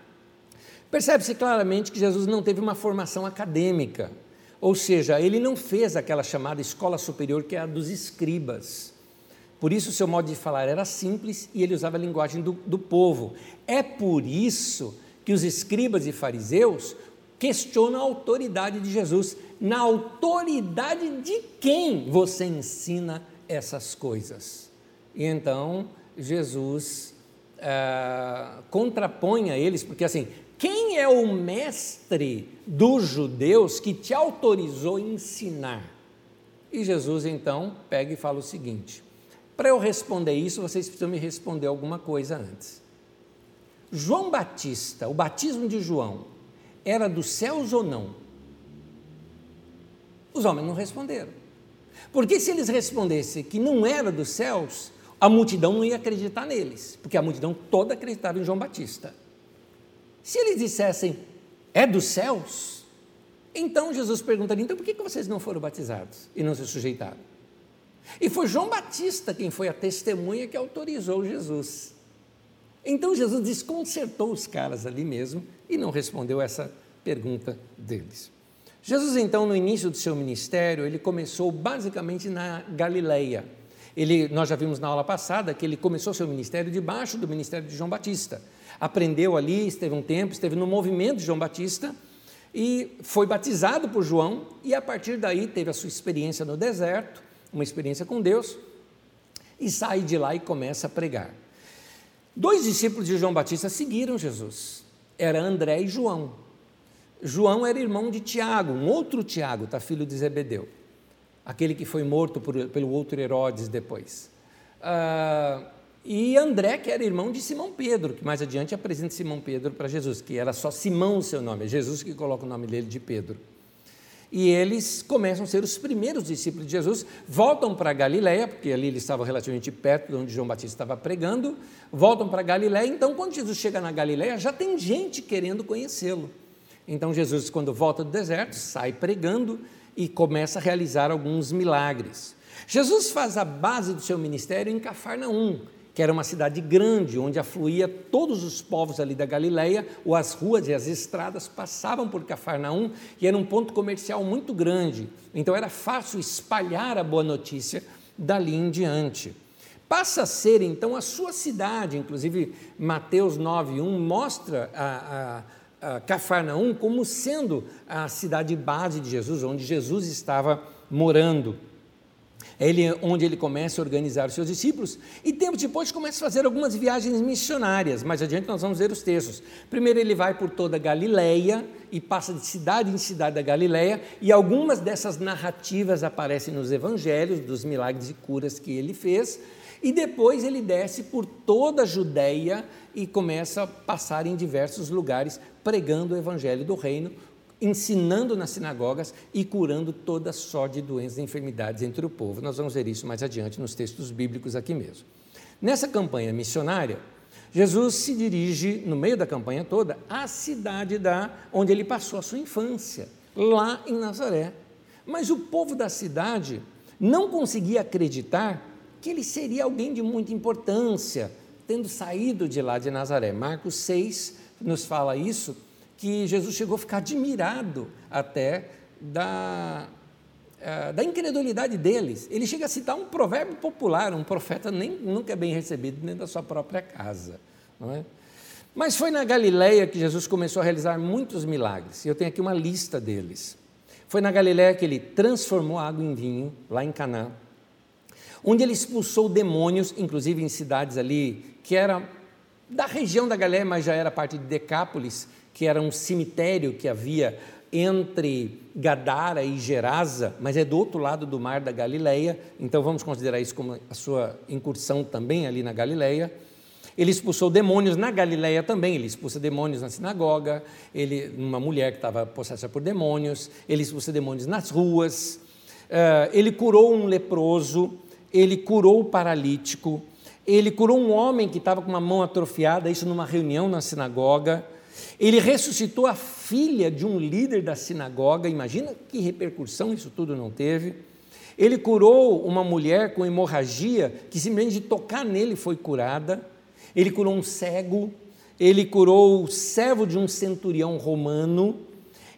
Percebe-se claramente que Jesus não teve uma formação acadêmica, ou seja, ele não fez aquela chamada escola superior que é a dos escribas. Por isso, seu modo de falar era simples e ele usava a linguagem do, do povo. É por isso que os escribas e fariseus questionam a autoridade de Jesus. Na autoridade de quem você ensina essas coisas? E então, Jesus ah, contrapõe a eles, porque assim, quem é o mestre dos judeus que te autorizou a ensinar? E Jesus então pega e fala o seguinte: Para eu responder isso, vocês precisam me responder alguma coisa antes. João Batista, o batismo de João, era dos céus ou não? Os homens não responderam. Porque se eles respondessem que não era dos céus, a multidão não ia acreditar neles, porque a multidão toda acreditava em João Batista. Se eles dissessem, é dos céus, então Jesus perguntaria: então por que vocês não foram batizados e não se sujeitaram? E foi João Batista quem foi a testemunha que autorizou Jesus. Então Jesus desconcertou os caras ali mesmo e não respondeu essa pergunta deles. Jesus, então, no início do seu ministério, ele começou basicamente na Galileia. Ele, nós já vimos na aula passada que ele começou seu ministério debaixo do ministério de João Batista. Aprendeu ali, esteve um tempo, esteve no movimento de João Batista e foi batizado por João e a partir daí teve a sua experiência no deserto, uma experiência com Deus e sai de lá e começa a pregar. Dois discípulos de João Batista seguiram Jesus. Era André e João. João era irmão de Tiago, um outro Tiago, tá, filho de Zebedeu, aquele que foi morto por, pelo outro Herodes depois. Ah, e André, que era irmão de Simão Pedro, que mais adiante apresenta Simão Pedro para Jesus, que era só Simão o seu nome, é Jesus que coloca o nome dele de Pedro. E eles começam a ser os primeiros discípulos de Jesus, voltam para Galiléia, porque ali eles estavam relativamente perto de onde João Batista estava pregando, voltam para Galiléia, então quando Jesus chega na Galiléia, já tem gente querendo conhecê-lo. Então Jesus, quando volta do deserto, sai pregando e começa a realizar alguns milagres. Jesus faz a base do seu ministério em Cafarnaum, que era uma cidade grande, onde afluía todos os povos ali da Galileia, ou as ruas e as estradas passavam por Cafarnaum, e era um ponto comercial muito grande. Então era fácil espalhar a boa notícia dali em diante. Passa a ser então a sua cidade, inclusive Mateus 9:1 mostra a, a Cafarnaum como sendo a cidade base de Jesus, onde Jesus estava morando. É ele, onde ele começa a organizar os seus discípulos, e tempo depois começa a fazer algumas viagens missionárias. Mais adiante nós vamos ver os textos. Primeiro ele vai por toda a Galileia e passa de cidade em cidade da Galileia, e algumas dessas narrativas aparecem nos evangelhos dos milagres e curas que ele fez. E depois ele desce por toda a Judéia e começa a passar em diversos lugares pregando o evangelho do reino, ensinando nas sinagogas e curando toda sorte de doenças e enfermidades entre o povo. Nós vamos ver isso mais adiante nos textos bíblicos aqui mesmo. Nessa campanha missionária, Jesus se dirige, no meio da campanha toda, à cidade da onde ele passou a sua infância, lá em Nazaré. Mas o povo da cidade não conseguia acreditar que ele seria alguém de muita importância, tendo saído de lá de Nazaré. Marcos 6 nos fala isso, que Jesus chegou a ficar admirado até da, uh, da incredulidade deles. Ele chega a citar um provérbio popular, um profeta nem, nunca é bem recebido dentro da sua própria casa. Não é? Mas foi na Galileia que Jesus começou a realizar muitos milagres, eu tenho aqui uma lista deles. Foi na Galileia que ele transformou água em vinho, lá em Caná, onde ele expulsou demônios, inclusive em cidades ali que era da região da Galileia, mas já era parte de Decápolis, que era um cemitério que havia entre Gadara e Gerasa, mas é do outro lado do mar da Galileia, então vamos considerar isso como a sua incursão também ali na Galileia. Ele expulsou demônios na Galileia também, ele expulsa demônios na sinagoga, ele, uma mulher que estava possessa por demônios, ele expulsa demônios nas ruas, uh, ele curou um leproso, ele curou o paralítico, ele curou um homem que estava com uma mão atrofiada, isso numa reunião na sinagoga. Ele ressuscitou a filha de um líder da sinagoga, imagina que repercussão isso tudo não teve. Ele curou uma mulher com hemorragia, que simplesmente de tocar nele foi curada. Ele curou um cego, ele curou o servo de um centurião romano,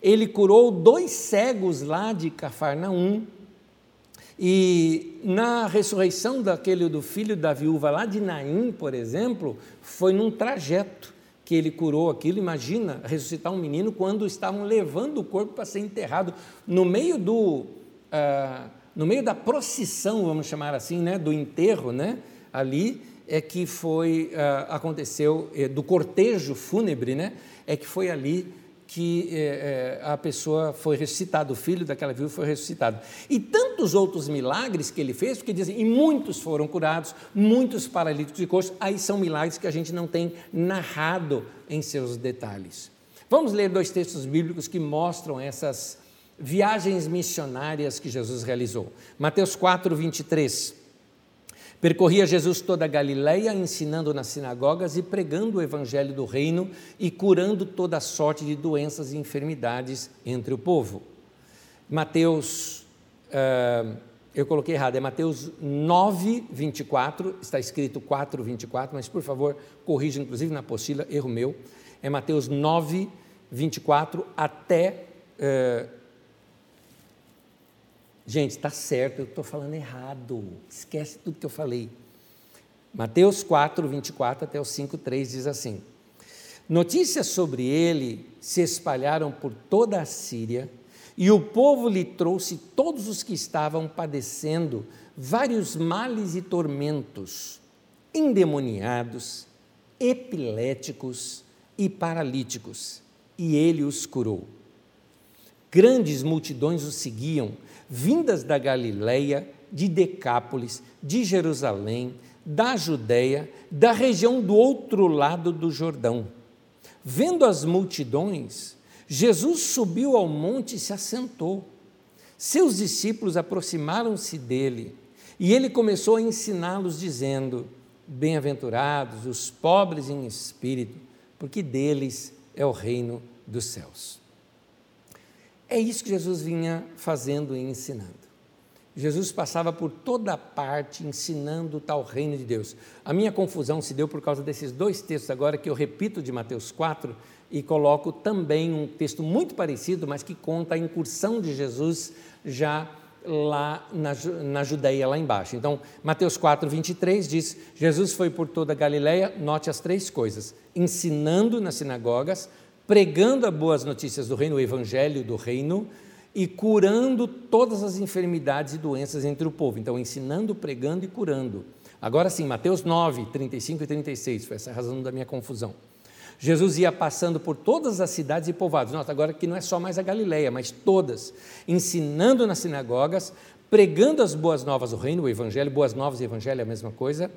ele curou dois cegos lá de Cafarnaum. E na ressurreição daquele do filho da viúva lá de Naim, por exemplo, foi num trajeto que ele curou aquilo. Imagina ressuscitar um menino quando estavam levando o corpo para ser enterrado no meio do uh, no meio da procissão, vamos chamar assim, né, do enterro, né, ali é que foi uh, aconteceu é, do cortejo fúnebre, né, é que foi ali que é, é, a pessoa foi ressuscitada, o filho daquela viúva foi ressuscitado. E tantos outros milagres que ele fez, porque dizem, e muitos foram curados, muitos paralíticos e coxos, aí são milagres que a gente não tem narrado em seus detalhes. Vamos ler dois textos bíblicos que mostram essas viagens missionárias que Jesus realizou. Mateus 4, 23. Percorria Jesus toda a Galiléia, ensinando nas sinagogas e pregando o evangelho do reino e curando toda sorte de doenças e enfermidades entre o povo. Mateus, uh, eu coloquei errado, é Mateus 9, 24, está escrito 4, 24, mas por favor, corrija, inclusive na apostila, erro meu. É Mateus 9, 24 até uh, Gente, está certo, eu estou falando errado. Esquece tudo que eu falei. Mateus 4, 24 até o 5, 3 diz assim: Notícias sobre ele se espalharam por toda a Síria, e o povo lhe trouxe todos os que estavam padecendo vários males e tormentos, endemoniados, epiléticos e paralíticos, e ele os curou. Grandes multidões o seguiam vindas da Galileia, de Decápolis, de Jerusalém, da Judéia, da região do outro lado do Jordão. Vendo as multidões, Jesus subiu ao monte e se assentou. Seus discípulos aproximaram-se dele e ele começou a ensiná-los, dizendo: Bem-aventurados os pobres em espírito, porque deles é o reino dos céus. É isso que Jesus vinha fazendo e ensinando. Jesus passava por toda parte ensinando o tal reino de Deus. A minha confusão se deu por causa desses dois textos agora que eu repito de Mateus 4 e coloco também um texto muito parecido, mas que conta a incursão de Jesus já lá na, na Judéia, lá embaixo. Então, Mateus 4, 23 diz: Jesus foi por toda a Galileia, note as três coisas: ensinando nas sinagogas, pregando as boas notícias do reino, o evangelho do reino, e curando todas as enfermidades e doenças entre o povo. Então, ensinando, pregando e curando. Agora sim, Mateus 9, 35 e 36, foi essa a razão da minha confusão. Jesus ia passando por todas as cidades e povoados. Nota agora que não é só mais a Galileia, mas todas, ensinando nas sinagogas, pregando as boas novas do reino, o evangelho, boas novas e evangelho é a mesma coisa,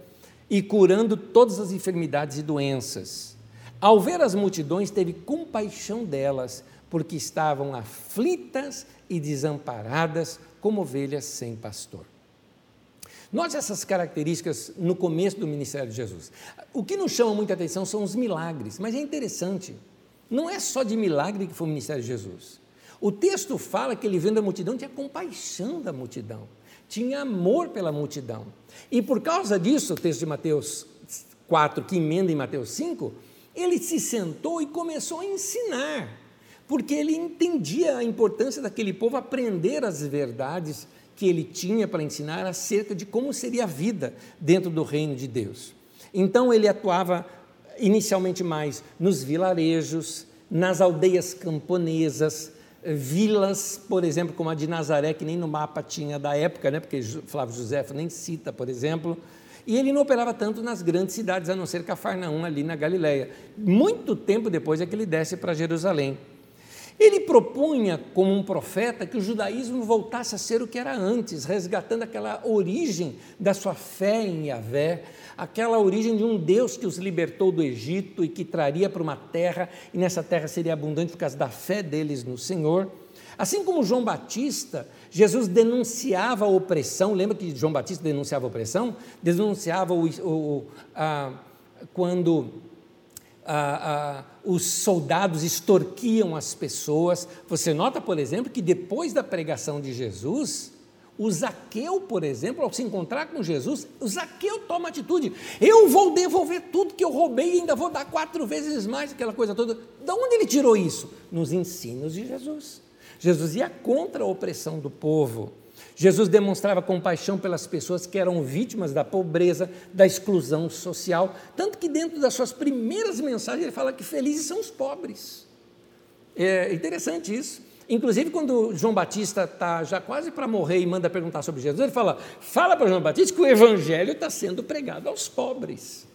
e curando todas as enfermidades e doenças. Ao ver as multidões, teve compaixão delas, porque estavam aflitas e desamparadas, como ovelhas sem pastor. Note essas características no começo do ministério de Jesus. O que nos chama muita atenção são os milagres, mas é interessante. Não é só de milagre que foi o ministério de Jesus. O texto fala que ele vendo a multidão tinha compaixão da multidão, tinha amor pela multidão. E por causa disso, o texto de Mateus 4, que emenda em Mateus 5, ele se sentou e começou a ensinar, porque ele entendia a importância daquele povo aprender as verdades que ele tinha para ensinar acerca de como seria a vida dentro do reino de Deus. Então ele atuava inicialmente mais nos vilarejos, nas aldeias camponesas, vilas, por exemplo, como a de Nazaré, que nem no mapa tinha da época, né, porque Flávio José nem cita, por exemplo, e ele não operava tanto nas grandes cidades, a não ser Cafarnaum, ali na Galileia. Muito tempo depois é que ele desce para Jerusalém. Ele propunha, como um profeta, que o judaísmo voltasse a ser o que era antes, resgatando aquela origem da sua fé em Yahvé, aquela origem de um Deus que os libertou do Egito e que traria para uma terra, e nessa terra seria abundante por causa da fé deles no Senhor. Assim como João Batista, Jesus denunciava a opressão, lembra que João Batista denunciava a opressão? Denunciava o, o, a, quando a, a, os soldados extorquiam as pessoas. Você nota, por exemplo, que depois da pregação de Jesus, o Zaqueu, por exemplo, ao se encontrar com Jesus, o Zaqueu toma atitude. Eu vou devolver tudo que eu roubei e ainda vou dar quatro vezes mais, aquela coisa toda. De onde ele tirou isso? Nos ensinos de Jesus. Jesus ia contra a opressão do povo. Jesus demonstrava compaixão pelas pessoas que eram vítimas da pobreza, da exclusão social, tanto que dentro das suas primeiras mensagens ele fala que felizes são os pobres. É interessante isso. Inclusive, quando João Batista está já quase para morrer e manda perguntar sobre Jesus, ele fala: fala para João Batista que o evangelho está sendo pregado aos pobres.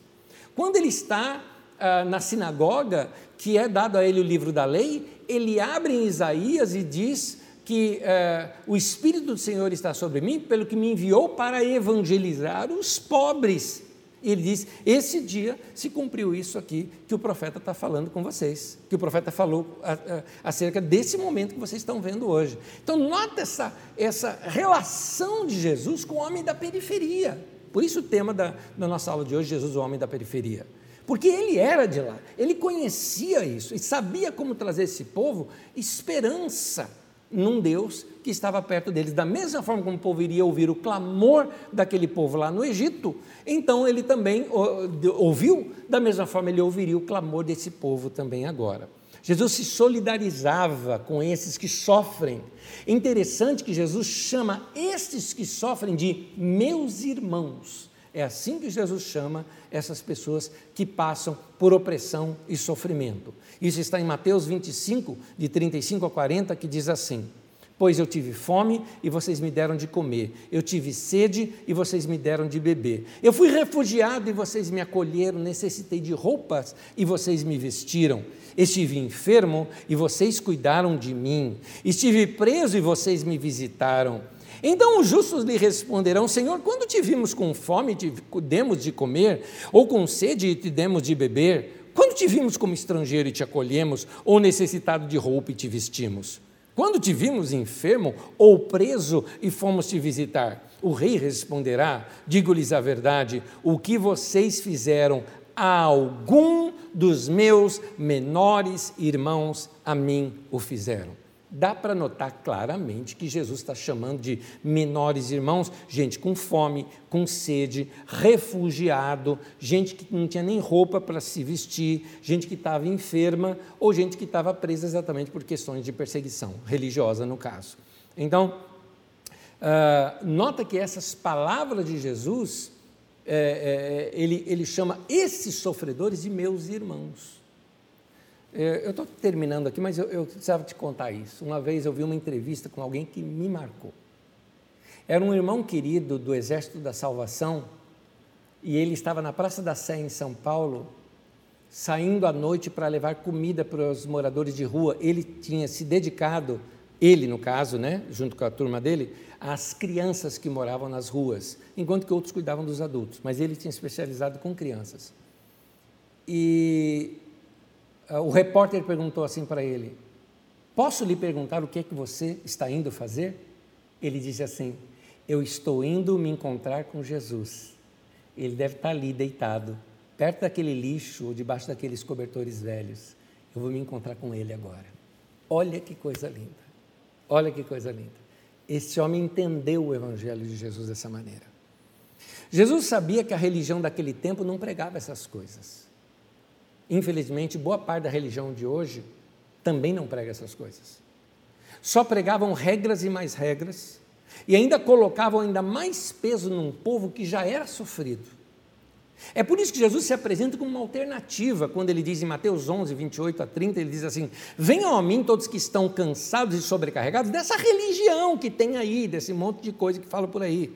Quando ele está ah, na sinagoga, que é dado a ele o livro da lei, ele abre em Isaías e diz que eh, o Espírito do Senhor está sobre mim, pelo que me enviou para evangelizar os pobres. E ele diz: esse dia se cumpriu isso aqui que o profeta está falando com vocês, que o profeta falou a, a, acerca desse momento que vocês estão vendo hoje. Então, nota essa, essa relação de Jesus com o homem da periferia. Por isso o tema da, da nossa aula de hoje, Jesus, o homem da periferia. Porque ele era de lá, ele conhecia isso e sabia como trazer esse povo esperança num Deus que estava perto deles. Da mesma forma como o povo iria ouvir o clamor daquele povo lá no Egito, então ele também ouviu, da mesma forma ele ouviria o clamor desse povo também agora. Jesus se solidarizava com esses que sofrem. Interessante que Jesus chama estes que sofrem de meus irmãos. É assim que Jesus chama essas pessoas que passam por opressão e sofrimento. Isso está em Mateus 25, de 35 a 40, que diz assim: Pois eu tive fome e vocês me deram de comer, eu tive sede e vocês me deram de beber, eu fui refugiado e vocês me acolheram, necessitei de roupas e vocês me vestiram, estive enfermo e vocês cuidaram de mim, estive preso e vocês me visitaram. Então os justos lhe responderão: Senhor, quando te vimos com fome, te demos de comer, ou com sede e te demos de beber? Quando te vimos como estrangeiro e te acolhemos, ou necessitado de roupa e te vestimos? Quando te vimos enfermo ou preso e fomos te visitar? O rei responderá: Digo-lhes a verdade, o que vocês fizeram a algum dos meus menores irmãos, a mim o fizeram dá para notar claramente que Jesus está chamando de menores irmãos, gente com fome, com sede, refugiado, gente que não tinha nem roupa para se vestir, gente que estava enferma ou gente que estava presa exatamente por questões de perseguição religiosa, no caso. Então, uh, nota que essas palavras de Jesus, é, é, ele, ele chama esses sofredores de meus irmãos. É, eu estou terminando aqui, mas eu, eu precisava te contar isso. Uma vez eu vi uma entrevista com alguém que me marcou. Era um irmão querido do Exército da Salvação e ele estava na Praça da Sé, em São Paulo, saindo à noite para levar comida para os moradores de rua. Ele tinha se dedicado, ele no caso, né, junto com a turma dele, às crianças que moravam nas ruas, enquanto que outros cuidavam dos adultos, mas ele tinha especializado com crianças. E o repórter perguntou assim para ele: Posso lhe perguntar o que é que você está indo fazer? Ele disse assim: Eu estou indo me encontrar com Jesus. Ele deve estar ali deitado, perto daquele lixo ou debaixo daqueles cobertores velhos. Eu vou me encontrar com ele agora. Olha que coisa linda. Olha que coisa linda. Esse homem entendeu o evangelho de Jesus dessa maneira. Jesus sabia que a religião daquele tempo não pregava essas coisas. Infelizmente, boa parte da religião de hoje também não prega essas coisas. Só pregavam regras e mais regras, e ainda colocavam ainda mais peso num povo que já era sofrido. É por isso que Jesus se apresenta como uma alternativa, quando ele diz em Mateus 11, 28 a 30, ele diz assim: Venham a mim todos que estão cansados e sobrecarregados dessa religião que tem aí, desse monte de coisa que fala por aí,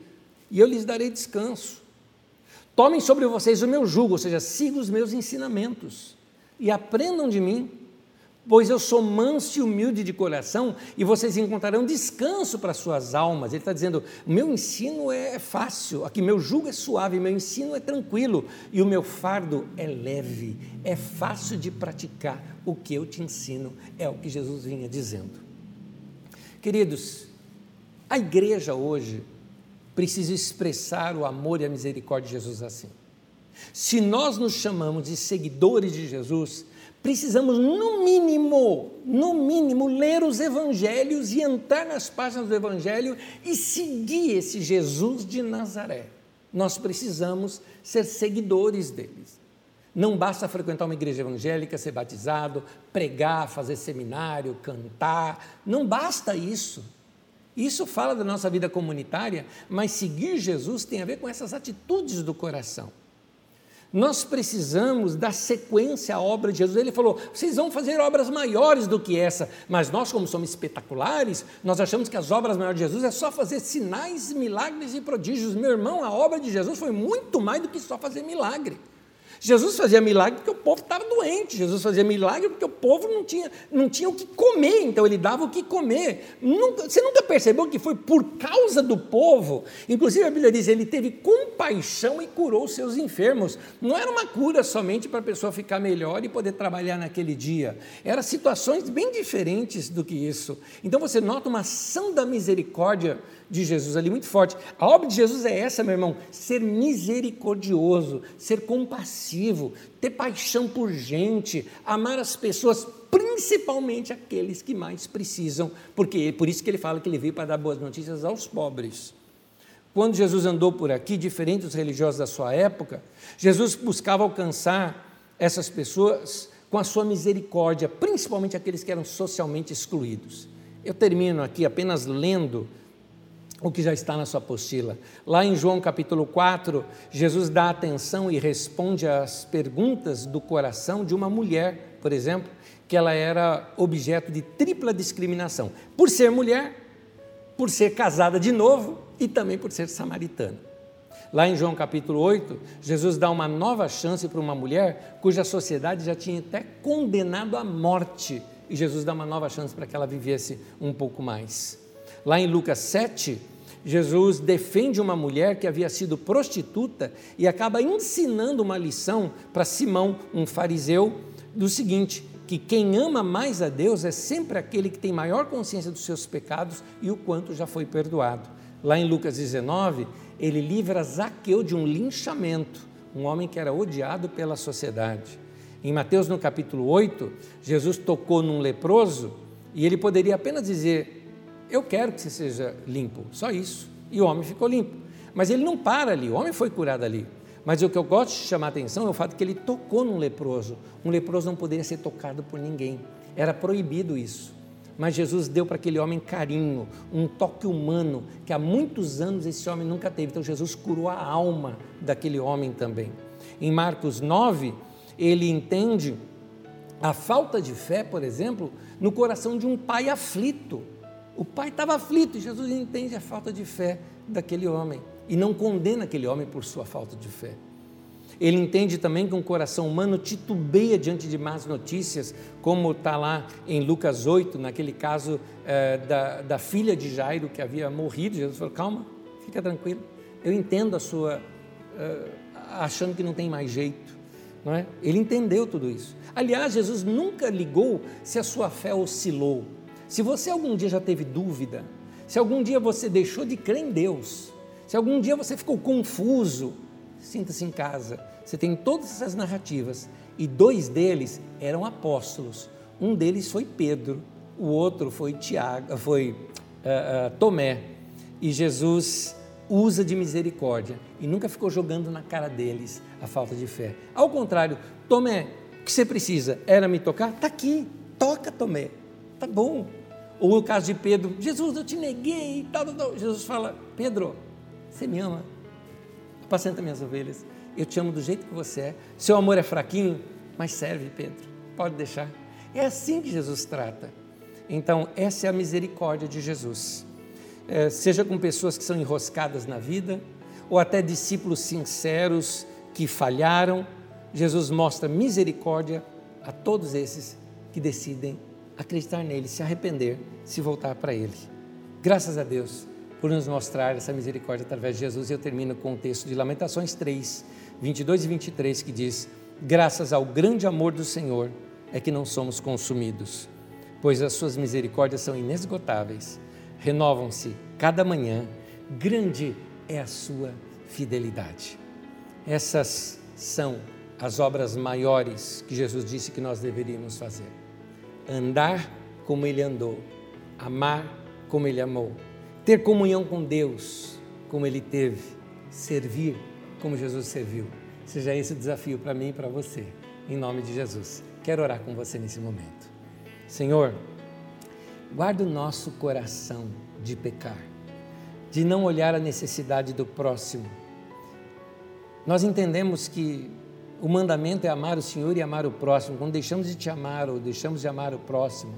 e eu lhes darei descanso. Tomem sobre vocês o meu jugo, ou seja, sigam os meus ensinamentos e aprendam de mim, pois eu sou manso e humilde de coração e vocês encontrarão descanso para suas almas. Ele está dizendo: meu ensino é fácil, aqui meu jugo é suave, meu ensino é tranquilo e o meu fardo é leve, é fácil de praticar. O que eu te ensino é o que Jesus vinha dizendo. Queridos, a igreja hoje precisa expressar o amor e a misericórdia de Jesus assim. Se nós nos chamamos de seguidores de Jesus, precisamos, no mínimo, no mínimo, ler os evangelhos e entrar nas páginas do evangelho e seguir esse Jesus de Nazaré. Nós precisamos ser seguidores deles. Não basta frequentar uma igreja evangélica, ser batizado, pregar, fazer seminário, cantar. Não basta isso. Isso fala da nossa vida comunitária, mas seguir Jesus tem a ver com essas atitudes do coração. Nós precisamos dar sequência à obra de Jesus. Ele falou: vocês vão fazer obras maiores do que essa, mas nós, como somos espetaculares, nós achamos que as obras maiores de Jesus é só fazer sinais, milagres e prodígios. Meu irmão, a obra de Jesus foi muito mais do que só fazer milagre. Jesus fazia milagre porque o povo estava doente. Jesus fazia milagre porque o povo não tinha, não tinha o que comer, então ele dava o que comer. Nunca, você nunca percebeu que foi por causa do povo? Inclusive a Bíblia diz: ele teve compaixão e curou seus enfermos. Não era uma cura somente para a pessoa ficar melhor e poder trabalhar naquele dia. Eram situações bem diferentes do que isso. Então você nota uma ação da misericórdia de Jesus ali muito forte. A obra de Jesus é essa, meu irmão: ser misericordioso, ser compassivo, ter paixão por gente, amar as pessoas, principalmente aqueles que mais precisam, porque é por isso que ele fala que ele veio para dar boas notícias aos pobres. Quando Jesus andou por aqui, diferente dos religiosos da sua época, Jesus buscava alcançar essas pessoas com a sua misericórdia, principalmente aqueles que eram socialmente excluídos. Eu termino aqui apenas lendo o que já está na sua apostila. Lá em João capítulo 4, Jesus dá atenção e responde às perguntas do coração de uma mulher, por exemplo, que ela era objeto de tripla discriminação, por ser mulher, por ser casada de novo e também por ser samaritana. Lá em João capítulo 8, Jesus dá uma nova chance para uma mulher cuja sociedade já tinha até condenado à morte, e Jesus dá uma nova chance para que ela vivesse um pouco mais. Lá em Lucas 7, Jesus defende uma mulher que havia sido prostituta e acaba ensinando uma lição para Simão, um fariseu, do seguinte: que quem ama mais a Deus é sempre aquele que tem maior consciência dos seus pecados e o quanto já foi perdoado. Lá em Lucas 19, ele livra Zaqueu de um linchamento, um homem que era odiado pela sociedade. Em Mateus, no capítulo 8, Jesus tocou num leproso e ele poderia apenas dizer: eu quero que você seja limpo, só isso. E o homem ficou limpo. Mas ele não para ali, o homem foi curado ali. Mas o que eu gosto de chamar a atenção é o fato que ele tocou num leproso. Um leproso não poderia ser tocado por ninguém, era proibido isso. Mas Jesus deu para aquele homem carinho, um toque humano, que há muitos anos esse homem nunca teve. Então Jesus curou a alma daquele homem também. Em Marcos 9, ele entende a falta de fé, por exemplo, no coração de um pai aflito o pai estava aflito e Jesus entende a falta de fé daquele homem e não condena aquele homem por sua falta de fé. Ele entende também que um coração humano titubeia diante de más notícias, como está lá em Lucas 8, naquele caso é, da, da filha de Jairo que havia morrido. Jesus falou: calma, fica tranquilo, eu entendo a sua. Uh, achando que não tem mais jeito. Não é? Ele entendeu tudo isso. Aliás, Jesus nunca ligou se a sua fé oscilou. Se você algum dia já teve dúvida, se algum dia você deixou de crer em Deus, se algum dia você ficou confuso, sinta-se em casa. Você tem todas essas narrativas e dois deles eram apóstolos. Um deles foi Pedro, o outro foi Tiago, foi uh, uh, Tomé. E Jesus usa de misericórdia e nunca ficou jogando na cara deles a falta de fé. Ao contrário, Tomé, o que você precisa? Era me tocar? Está aqui, toca Tomé. Tá bom. Ou o caso de Pedro, Jesus, eu te neguei, tal, tal, tal. Jesus fala, Pedro, você me ama, apacenta minhas ovelhas, eu te amo do jeito que você é, seu amor é fraquinho, mas serve, Pedro, pode deixar. É assim que Jesus trata. Então, essa é a misericórdia de Jesus. É, seja com pessoas que são enroscadas na vida, ou até discípulos sinceros que falharam, Jesus mostra misericórdia a todos esses que decidem acreditar nele, se arrepender, se voltar para ele. Graças a Deus por nos mostrar essa misericórdia através de Jesus. Eu termino com o texto de Lamentações 3, 22 e 23, que diz: Graças ao grande amor do Senhor é que não somos consumidos, pois as suas misericórdias são inesgotáveis, renovam-se cada manhã, grande é a sua fidelidade. Essas são as obras maiores que Jesus disse que nós deveríamos fazer andar como ele andou, amar como ele amou, ter comunhão com Deus como ele teve, servir como Jesus serviu. Seja esse o desafio para mim e para você, em nome de Jesus. Quero orar com você nesse momento. Senhor, guarda o nosso coração de pecar, de não olhar a necessidade do próximo. Nós entendemos que o mandamento é amar o Senhor e amar o próximo. Quando deixamos de te amar ou deixamos de amar o próximo,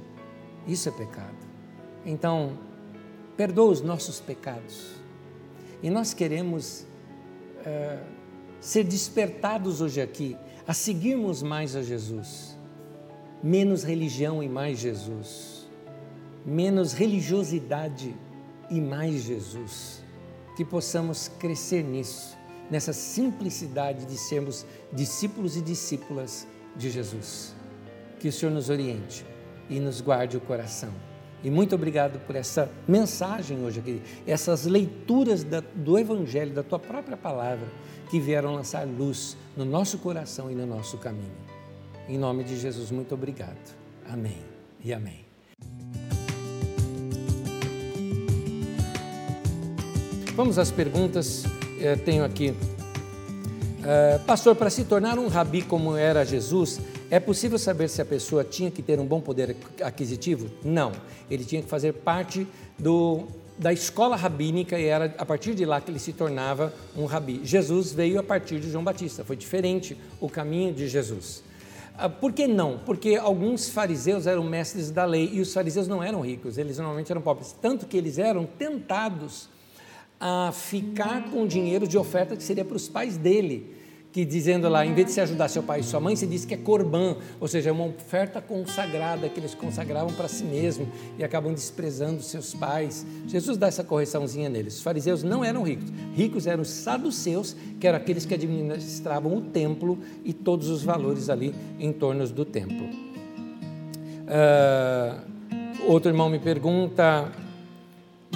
isso é pecado. Então, perdoa os nossos pecados. E nós queremos é, ser despertados hoje aqui a seguirmos mais a Jesus. Menos religião e mais Jesus. Menos religiosidade e mais Jesus. Que possamos crescer nisso, nessa simplicidade de sermos discípulos e discípulas de Jesus. Que o Senhor nos oriente e nos guarde o coração. E muito obrigado por essa mensagem hoje aqui, essas leituras da, do Evangelho, da tua própria palavra, que vieram lançar luz no nosso coração e no nosso caminho. Em nome de Jesus, muito obrigado. Amém e amém. Vamos às perguntas. Eu tenho aqui. Uh, pastor, para se tornar um rabi como era Jesus, é possível saber se a pessoa tinha que ter um bom poder aquisitivo? Não. Ele tinha que fazer parte do, da escola rabínica e era a partir de lá que ele se tornava um rabi. Jesus veio a partir de João Batista, foi diferente o caminho de Jesus. Ah, por que não? Porque alguns fariseus eram mestres da lei e os fariseus não eram ricos, eles normalmente eram pobres, tanto que eles eram tentados a ficar com o dinheiro de oferta que seria para os pais dele que dizendo lá, em vez de se ajudar seu pai e sua mãe, se diz que é corban, ou seja, é uma oferta consagrada que eles consagravam para si mesmo e acabam desprezando seus pais. Jesus dá essa correçãozinha neles. Os fariseus não eram ricos, ricos eram os saduceus, que eram aqueles que administravam o templo e todos os valores ali em torno do templo. Uh, outro irmão me pergunta: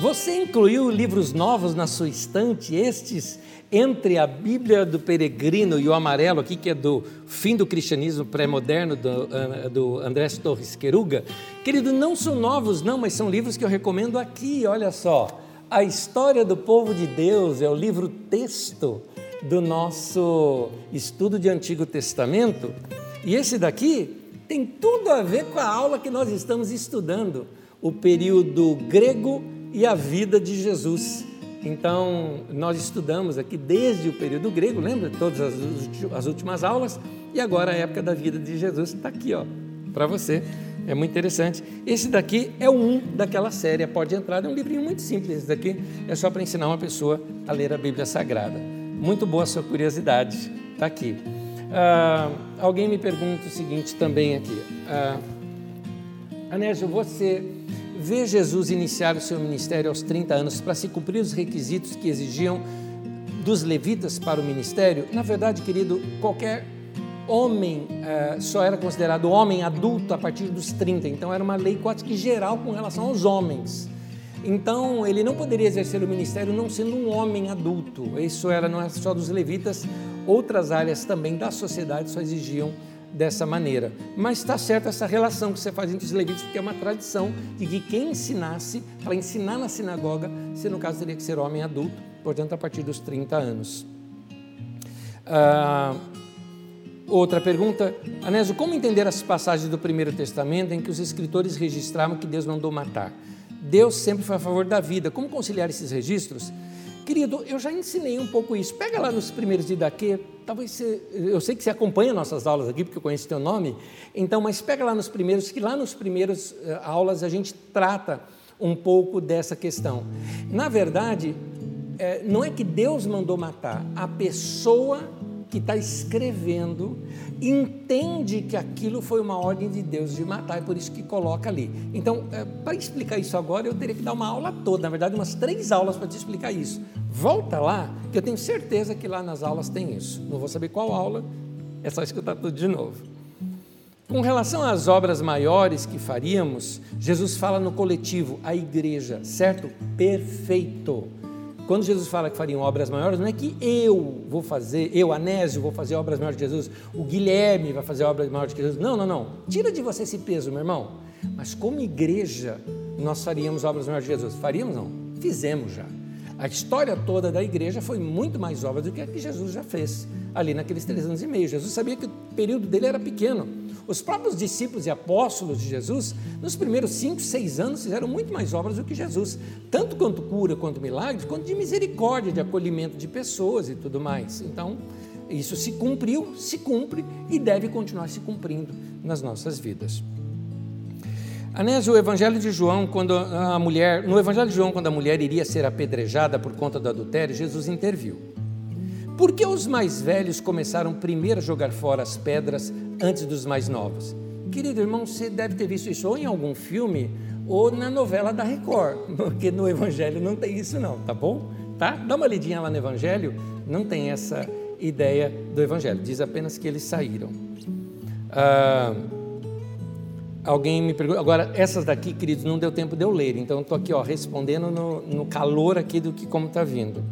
você incluiu livros novos na sua estante? Estes entre a Bíblia do Peregrino e o amarelo, aqui que é do fim do cristianismo pré-moderno, do, ah, do Andrés Torres Queruga, querido, não são novos, não, mas são livros que eu recomendo aqui, olha só. A História do Povo de Deus é o livro texto do nosso estudo de Antigo Testamento, e esse daqui tem tudo a ver com a aula que nós estamos estudando, o período grego e a vida de Jesus. Então, nós estudamos aqui desde o período grego, lembra? Todas as, as últimas aulas, e agora a época da vida de Jesus está aqui, ó, para você. É muito interessante. Esse daqui é um daquela série, Pode Entrar. É um livrinho muito simples. Esse daqui é só para ensinar uma pessoa a ler a Bíblia Sagrada. Muito boa a sua curiosidade. Está aqui. Ah, alguém me pergunta o seguinte também aqui. Ah, Anésio, você vê Jesus iniciar o seu ministério aos 30 anos para se cumprir os requisitos que exigiam dos levitas para o ministério, na verdade, querido, qualquer homem eh, só era considerado homem adulto a partir dos 30, então era uma lei quase que geral com relação aos homens. Então, ele não poderia exercer o ministério não sendo um homem adulto. Isso era não era só dos levitas, outras áreas também da sociedade só exigiam dessa maneira. Mas está certa essa relação que você faz entre os levitas, porque é uma tradição de que quem ensinasse, para ensinar na sinagoga, se no caso teria que ser homem adulto, portanto a partir dos 30 anos. Ah, outra pergunta, Anésio, como entender as passagens do Primeiro Testamento em que os escritores registravam que Deus mandou matar? Deus sempre foi a favor da vida. Como conciliar esses registros? Querido, eu já ensinei um pouco isso. Pega lá nos primeiros de Daquê, talvez você, eu sei que você acompanha nossas aulas aqui, porque eu conheço teu nome, então, mas pega lá nos primeiros, que lá nos primeiros uh, aulas a gente trata um pouco dessa questão. Na verdade, é, não é que Deus mandou matar, a pessoa que está escrevendo entende que aquilo foi uma ordem de Deus de matar, é por isso que coloca ali. Então, é, para explicar isso agora, eu teria que dar uma aula toda, na verdade, umas três aulas para te explicar isso. Volta lá, que eu tenho certeza que lá nas aulas tem isso. Não vou saber qual aula, é só escutar tudo de novo. Com relação às obras maiores que faríamos, Jesus fala no coletivo, a igreja, certo? Perfeito. Quando Jesus fala que fariam obras maiores, não é que eu vou fazer, eu, Anésio, vou fazer obras maiores de Jesus, o Guilherme vai fazer obras maiores de Jesus. Não, não, não. Tira de você esse peso, meu irmão. Mas como igreja, nós faríamos obras maiores de Jesus. Faríamos, não. Fizemos já. A história toda da igreja foi muito mais obra do que a que Jesus já fez ali naqueles três anos e meio. Jesus sabia que o período dele era pequeno. Os próprios discípulos e apóstolos de Jesus, nos primeiros cinco, seis anos, fizeram muito mais obras do que Jesus, tanto quanto cura, quanto milagres, quanto de misericórdia, de acolhimento de pessoas e tudo mais. Então, isso se cumpriu, se cumpre e deve continuar se cumprindo nas nossas vidas. Anésio, o Evangelho de João, quando a mulher, no Evangelho de João, quando a mulher iria ser apedrejada por conta do adultério, Jesus interviu. Por que os mais velhos começaram primeiro a jogar fora as pedras antes dos mais novos? Querido irmão, você deve ter visto isso ou em algum filme ou na novela da Record, porque no Evangelho não tem isso não, tá bom? Tá? Dá uma lidinha lá no Evangelho, não tem essa ideia do Evangelho, diz apenas que eles saíram. Ah, alguém me perguntou, agora essas daqui, queridos, não deu tempo de eu ler, então estou aqui ó, respondendo no, no calor aqui do que como está vindo.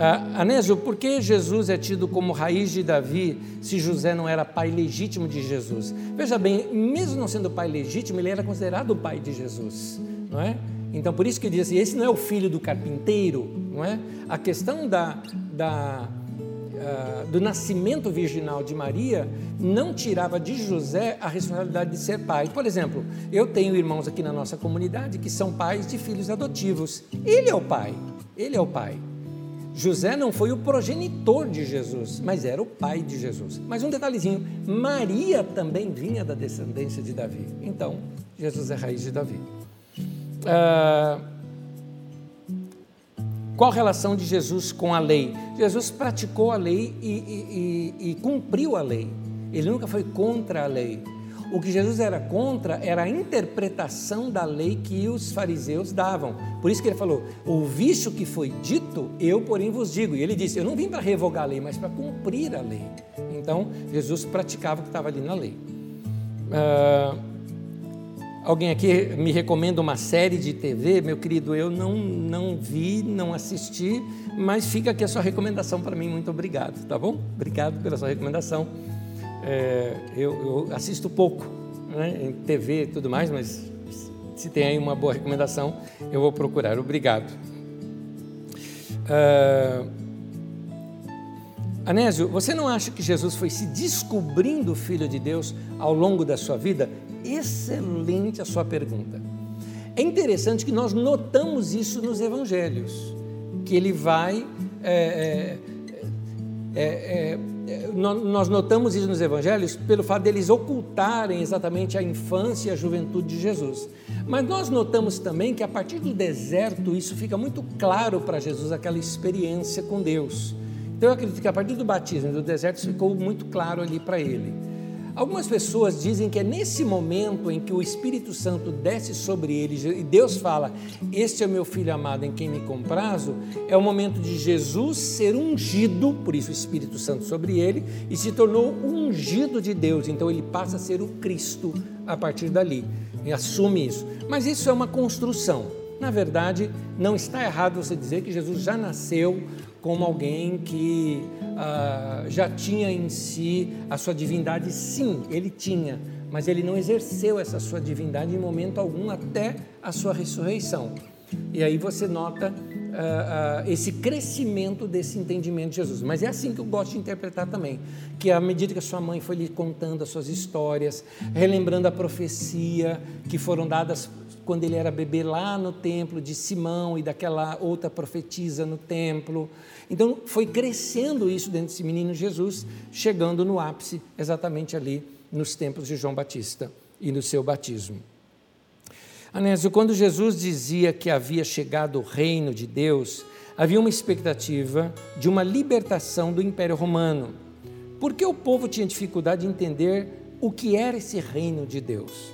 Ah, Anésio, por que Jesus é tido como raiz de Davi se José não era pai legítimo de Jesus? Veja bem, mesmo não sendo pai legítimo, ele era considerado o pai de Jesus, não é? Então, por isso que diz assim, esse não é o filho do carpinteiro, não é? A questão da, da, uh, do nascimento virginal de Maria não tirava de José a responsabilidade de ser pai. Por exemplo, eu tenho irmãos aqui na nossa comunidade que são pais de filhos adotivos. Ele é o pai, ele é o pai. José não foi o progenitor de Jesus, mas era o pai de Jesus. Mas um detalhezinho: Maria também vinha da descendência de Davi. Então, Jesus é raiz de Davi. Ah, qual a relação de Jesus com a lei? Jesus praticou a lei e, e, e, e cumpriu a lei. Ele nunca foi contra a lei. O que Jesus era contra era a interpretação da lei que os fariseus davam. Por isso que ele falou: Ouviste o que foi dito, eu, porém, vos digo. E ele disse: Eu não vim para revogar a lei, mas para cumprir a lei. Então, Jesus praticava o que estava ali na lei. Ah, alguém aqui me recomenda uma série de TV? Meu querido, eu não, não vi, não assisti, mas fica aqui a sua recomendação para mim. Muito obrigado, tá bom? Obrigado pela sua recomendação. É, eu, eu, assisto pouco né, em TV e tudo mais, mas se tem aí uma boa recomendação, eu vou procurar. Obrigado. Uh, Anésio, você não acha que Jesus foi se descobrindo Filho de Deus ao longo da sua vida? Excelente a sua pergunta. É interessante que nós notamos isso nos evangelhos, que ele vai. É, é, é, nós notamos isso nos evangelhos pelo fato deles ocultarem exatamente a infância e a juventude de Jesus. Mas nós notamos também que a partir do deserto isso fica muito claro para Jesus, aquela experiência com Deus. Então eu acredito que a partir do batismo do deserto ficou muito claro ali para ele. Algumas pessoas dizem que é nesse momento em que o Espírito Santo desce sobre ele e Deus fala: Este é o meu filho amado em quem me comprazo. É o momento de Jesus ser ungido, por isso o Espírito Santo sobre ele, e se tornou ungido de Deus. Então ele passa a ser o Cristo a partir dali. E assume isso. Mas isso é uma construção. Na verdade, não está errado você dizer que Jesus já nasceu como alguém que ah, já tinha em si a sua divindade. Sim, ele tinha, mas ele não exerceu essa sua divindade em momento algum até a sua ressurreição. E aí você nota ah, ah, esse crescimento desse entendimento de Jesus. Mas é assim que eu gosto de interpretar também, que à medida que a sua mãe foi lhe contando as suas histórias, relembrando a profecia que foram dadas quando ele era bebê lá no templo de Simão e daquela outra profetisa no templo. Então foi crescendo isso dentro desse menino Jesus, chegando no ápice exatamente ali nos templos de João Batista e no seu batismo. Anésio, quando Jesus dizia que havia chegado o reino de Deus, havia uma expectativa de uma libertação do Império Romano. Por que o povo tinha dificuldade de entender o que era esse reino de Deus?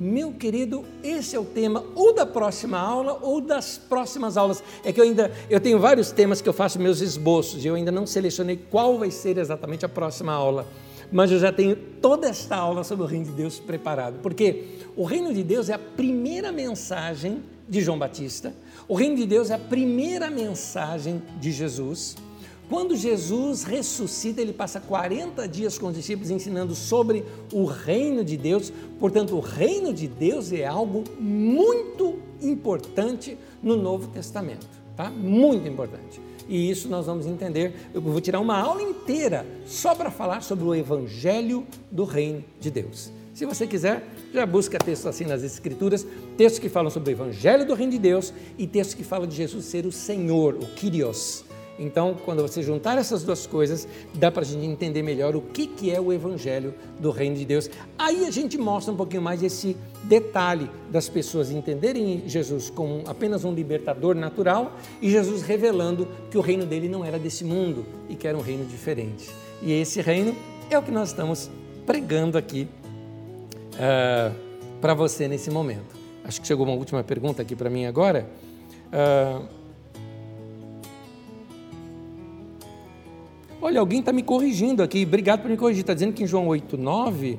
Meu querido, esse é o tema ou da próxima aula ou das próximas aulas. É que eu ainda eu tenho vários temas que eu faço meus esboços e eu ainda não selecionei qual vai ser exatamente a próxima aula. Mas eu já tenho toda esta aula sobre o reino de Deus preparado, porque o reino de Deus é a primeira mensagem de João Batista. O reino de Deus é a primeira mensagem de Jesus. Quando Jesus ressuscita, ele passa 40 dias com os discípulos ensinando sobre o reino de Deus. Portanto, o reino de Deus é algo muito importante no Novo Testamento, tá? Muito importante. E isso nós vamos entender. Eu vou tirar uma aula inteira só para falar sobre o evangelho do reino de Deus. Se você quiser, já busca textos assim nas Escrituras, textos que falam sobre o Evangelho do Reino de Deus e textos que falam de Jesus ser o Senhor, o Kyrios, Então, quando você juntar essas duas coisas, dá para a gente entender melhor o que, que é o Evangelho do Reino de Deus. Aí a gente mostra um pouquinho mais esse detalhe das pessoas entenderem Jesus como apenas um libertador natural e Jesus revelando que o reino dele não era desse mundo e que era um reino diferente. E esse reino é o que nós estamos pregando aqui uh, para você nesse momento. Acho que chegou uma última pergunta aqui para mim agora. Uh, Olha, alguém está me corrigindo aqui, obrigado por me corrigir. Está dizendo que em João 8, 9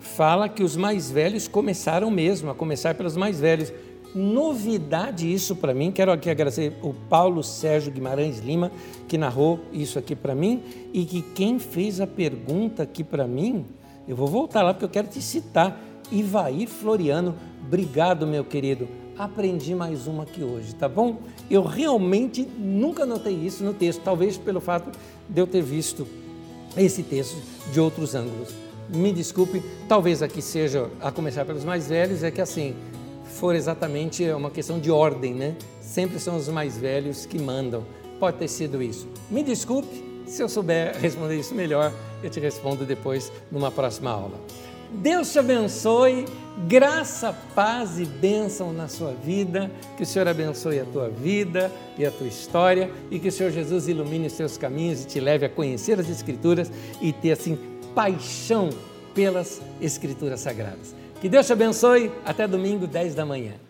fala que os mais velhos começaram mesmo, a começar pelos mais velhos. Novidade isso para mim, quero aqui agradecer o Paulo Sérgio Guimarães Lima, que narrou isso aqui para mim, e que quem fez a pergunta aqui para mim, eu vou voltar lá porque eu quero te citar, Ivaí Floriano, obrigado meu querido, aprendi mais uma aqui hoje, tá bom? Eu realmente nunca notei isso no texto, talvez pelo fato de eu ter visto esse texto de outros ângulos. Me desculpe, talvez aqui seja, a começar pelos mais velhos, é que assim, for exatamente uma questão de ordem, né? Sempre são os mais velhos que mandam. Pode ter sido isso. Me desculpe, se eu souber responder isso melhor, eu te respondo depois numa próxima aula. Deus te abençoe, graça, paz e bênção na sua vida, que o Senhor abençoe a tua vida e a tua história e que o Senhor Jesus ilumine os teus caminhos e te leve a conhecer as Escrituras e ter assim paixão pelas Escrituras Sagradas. Que Deus te abençoe, até domingo, 10 da manhã.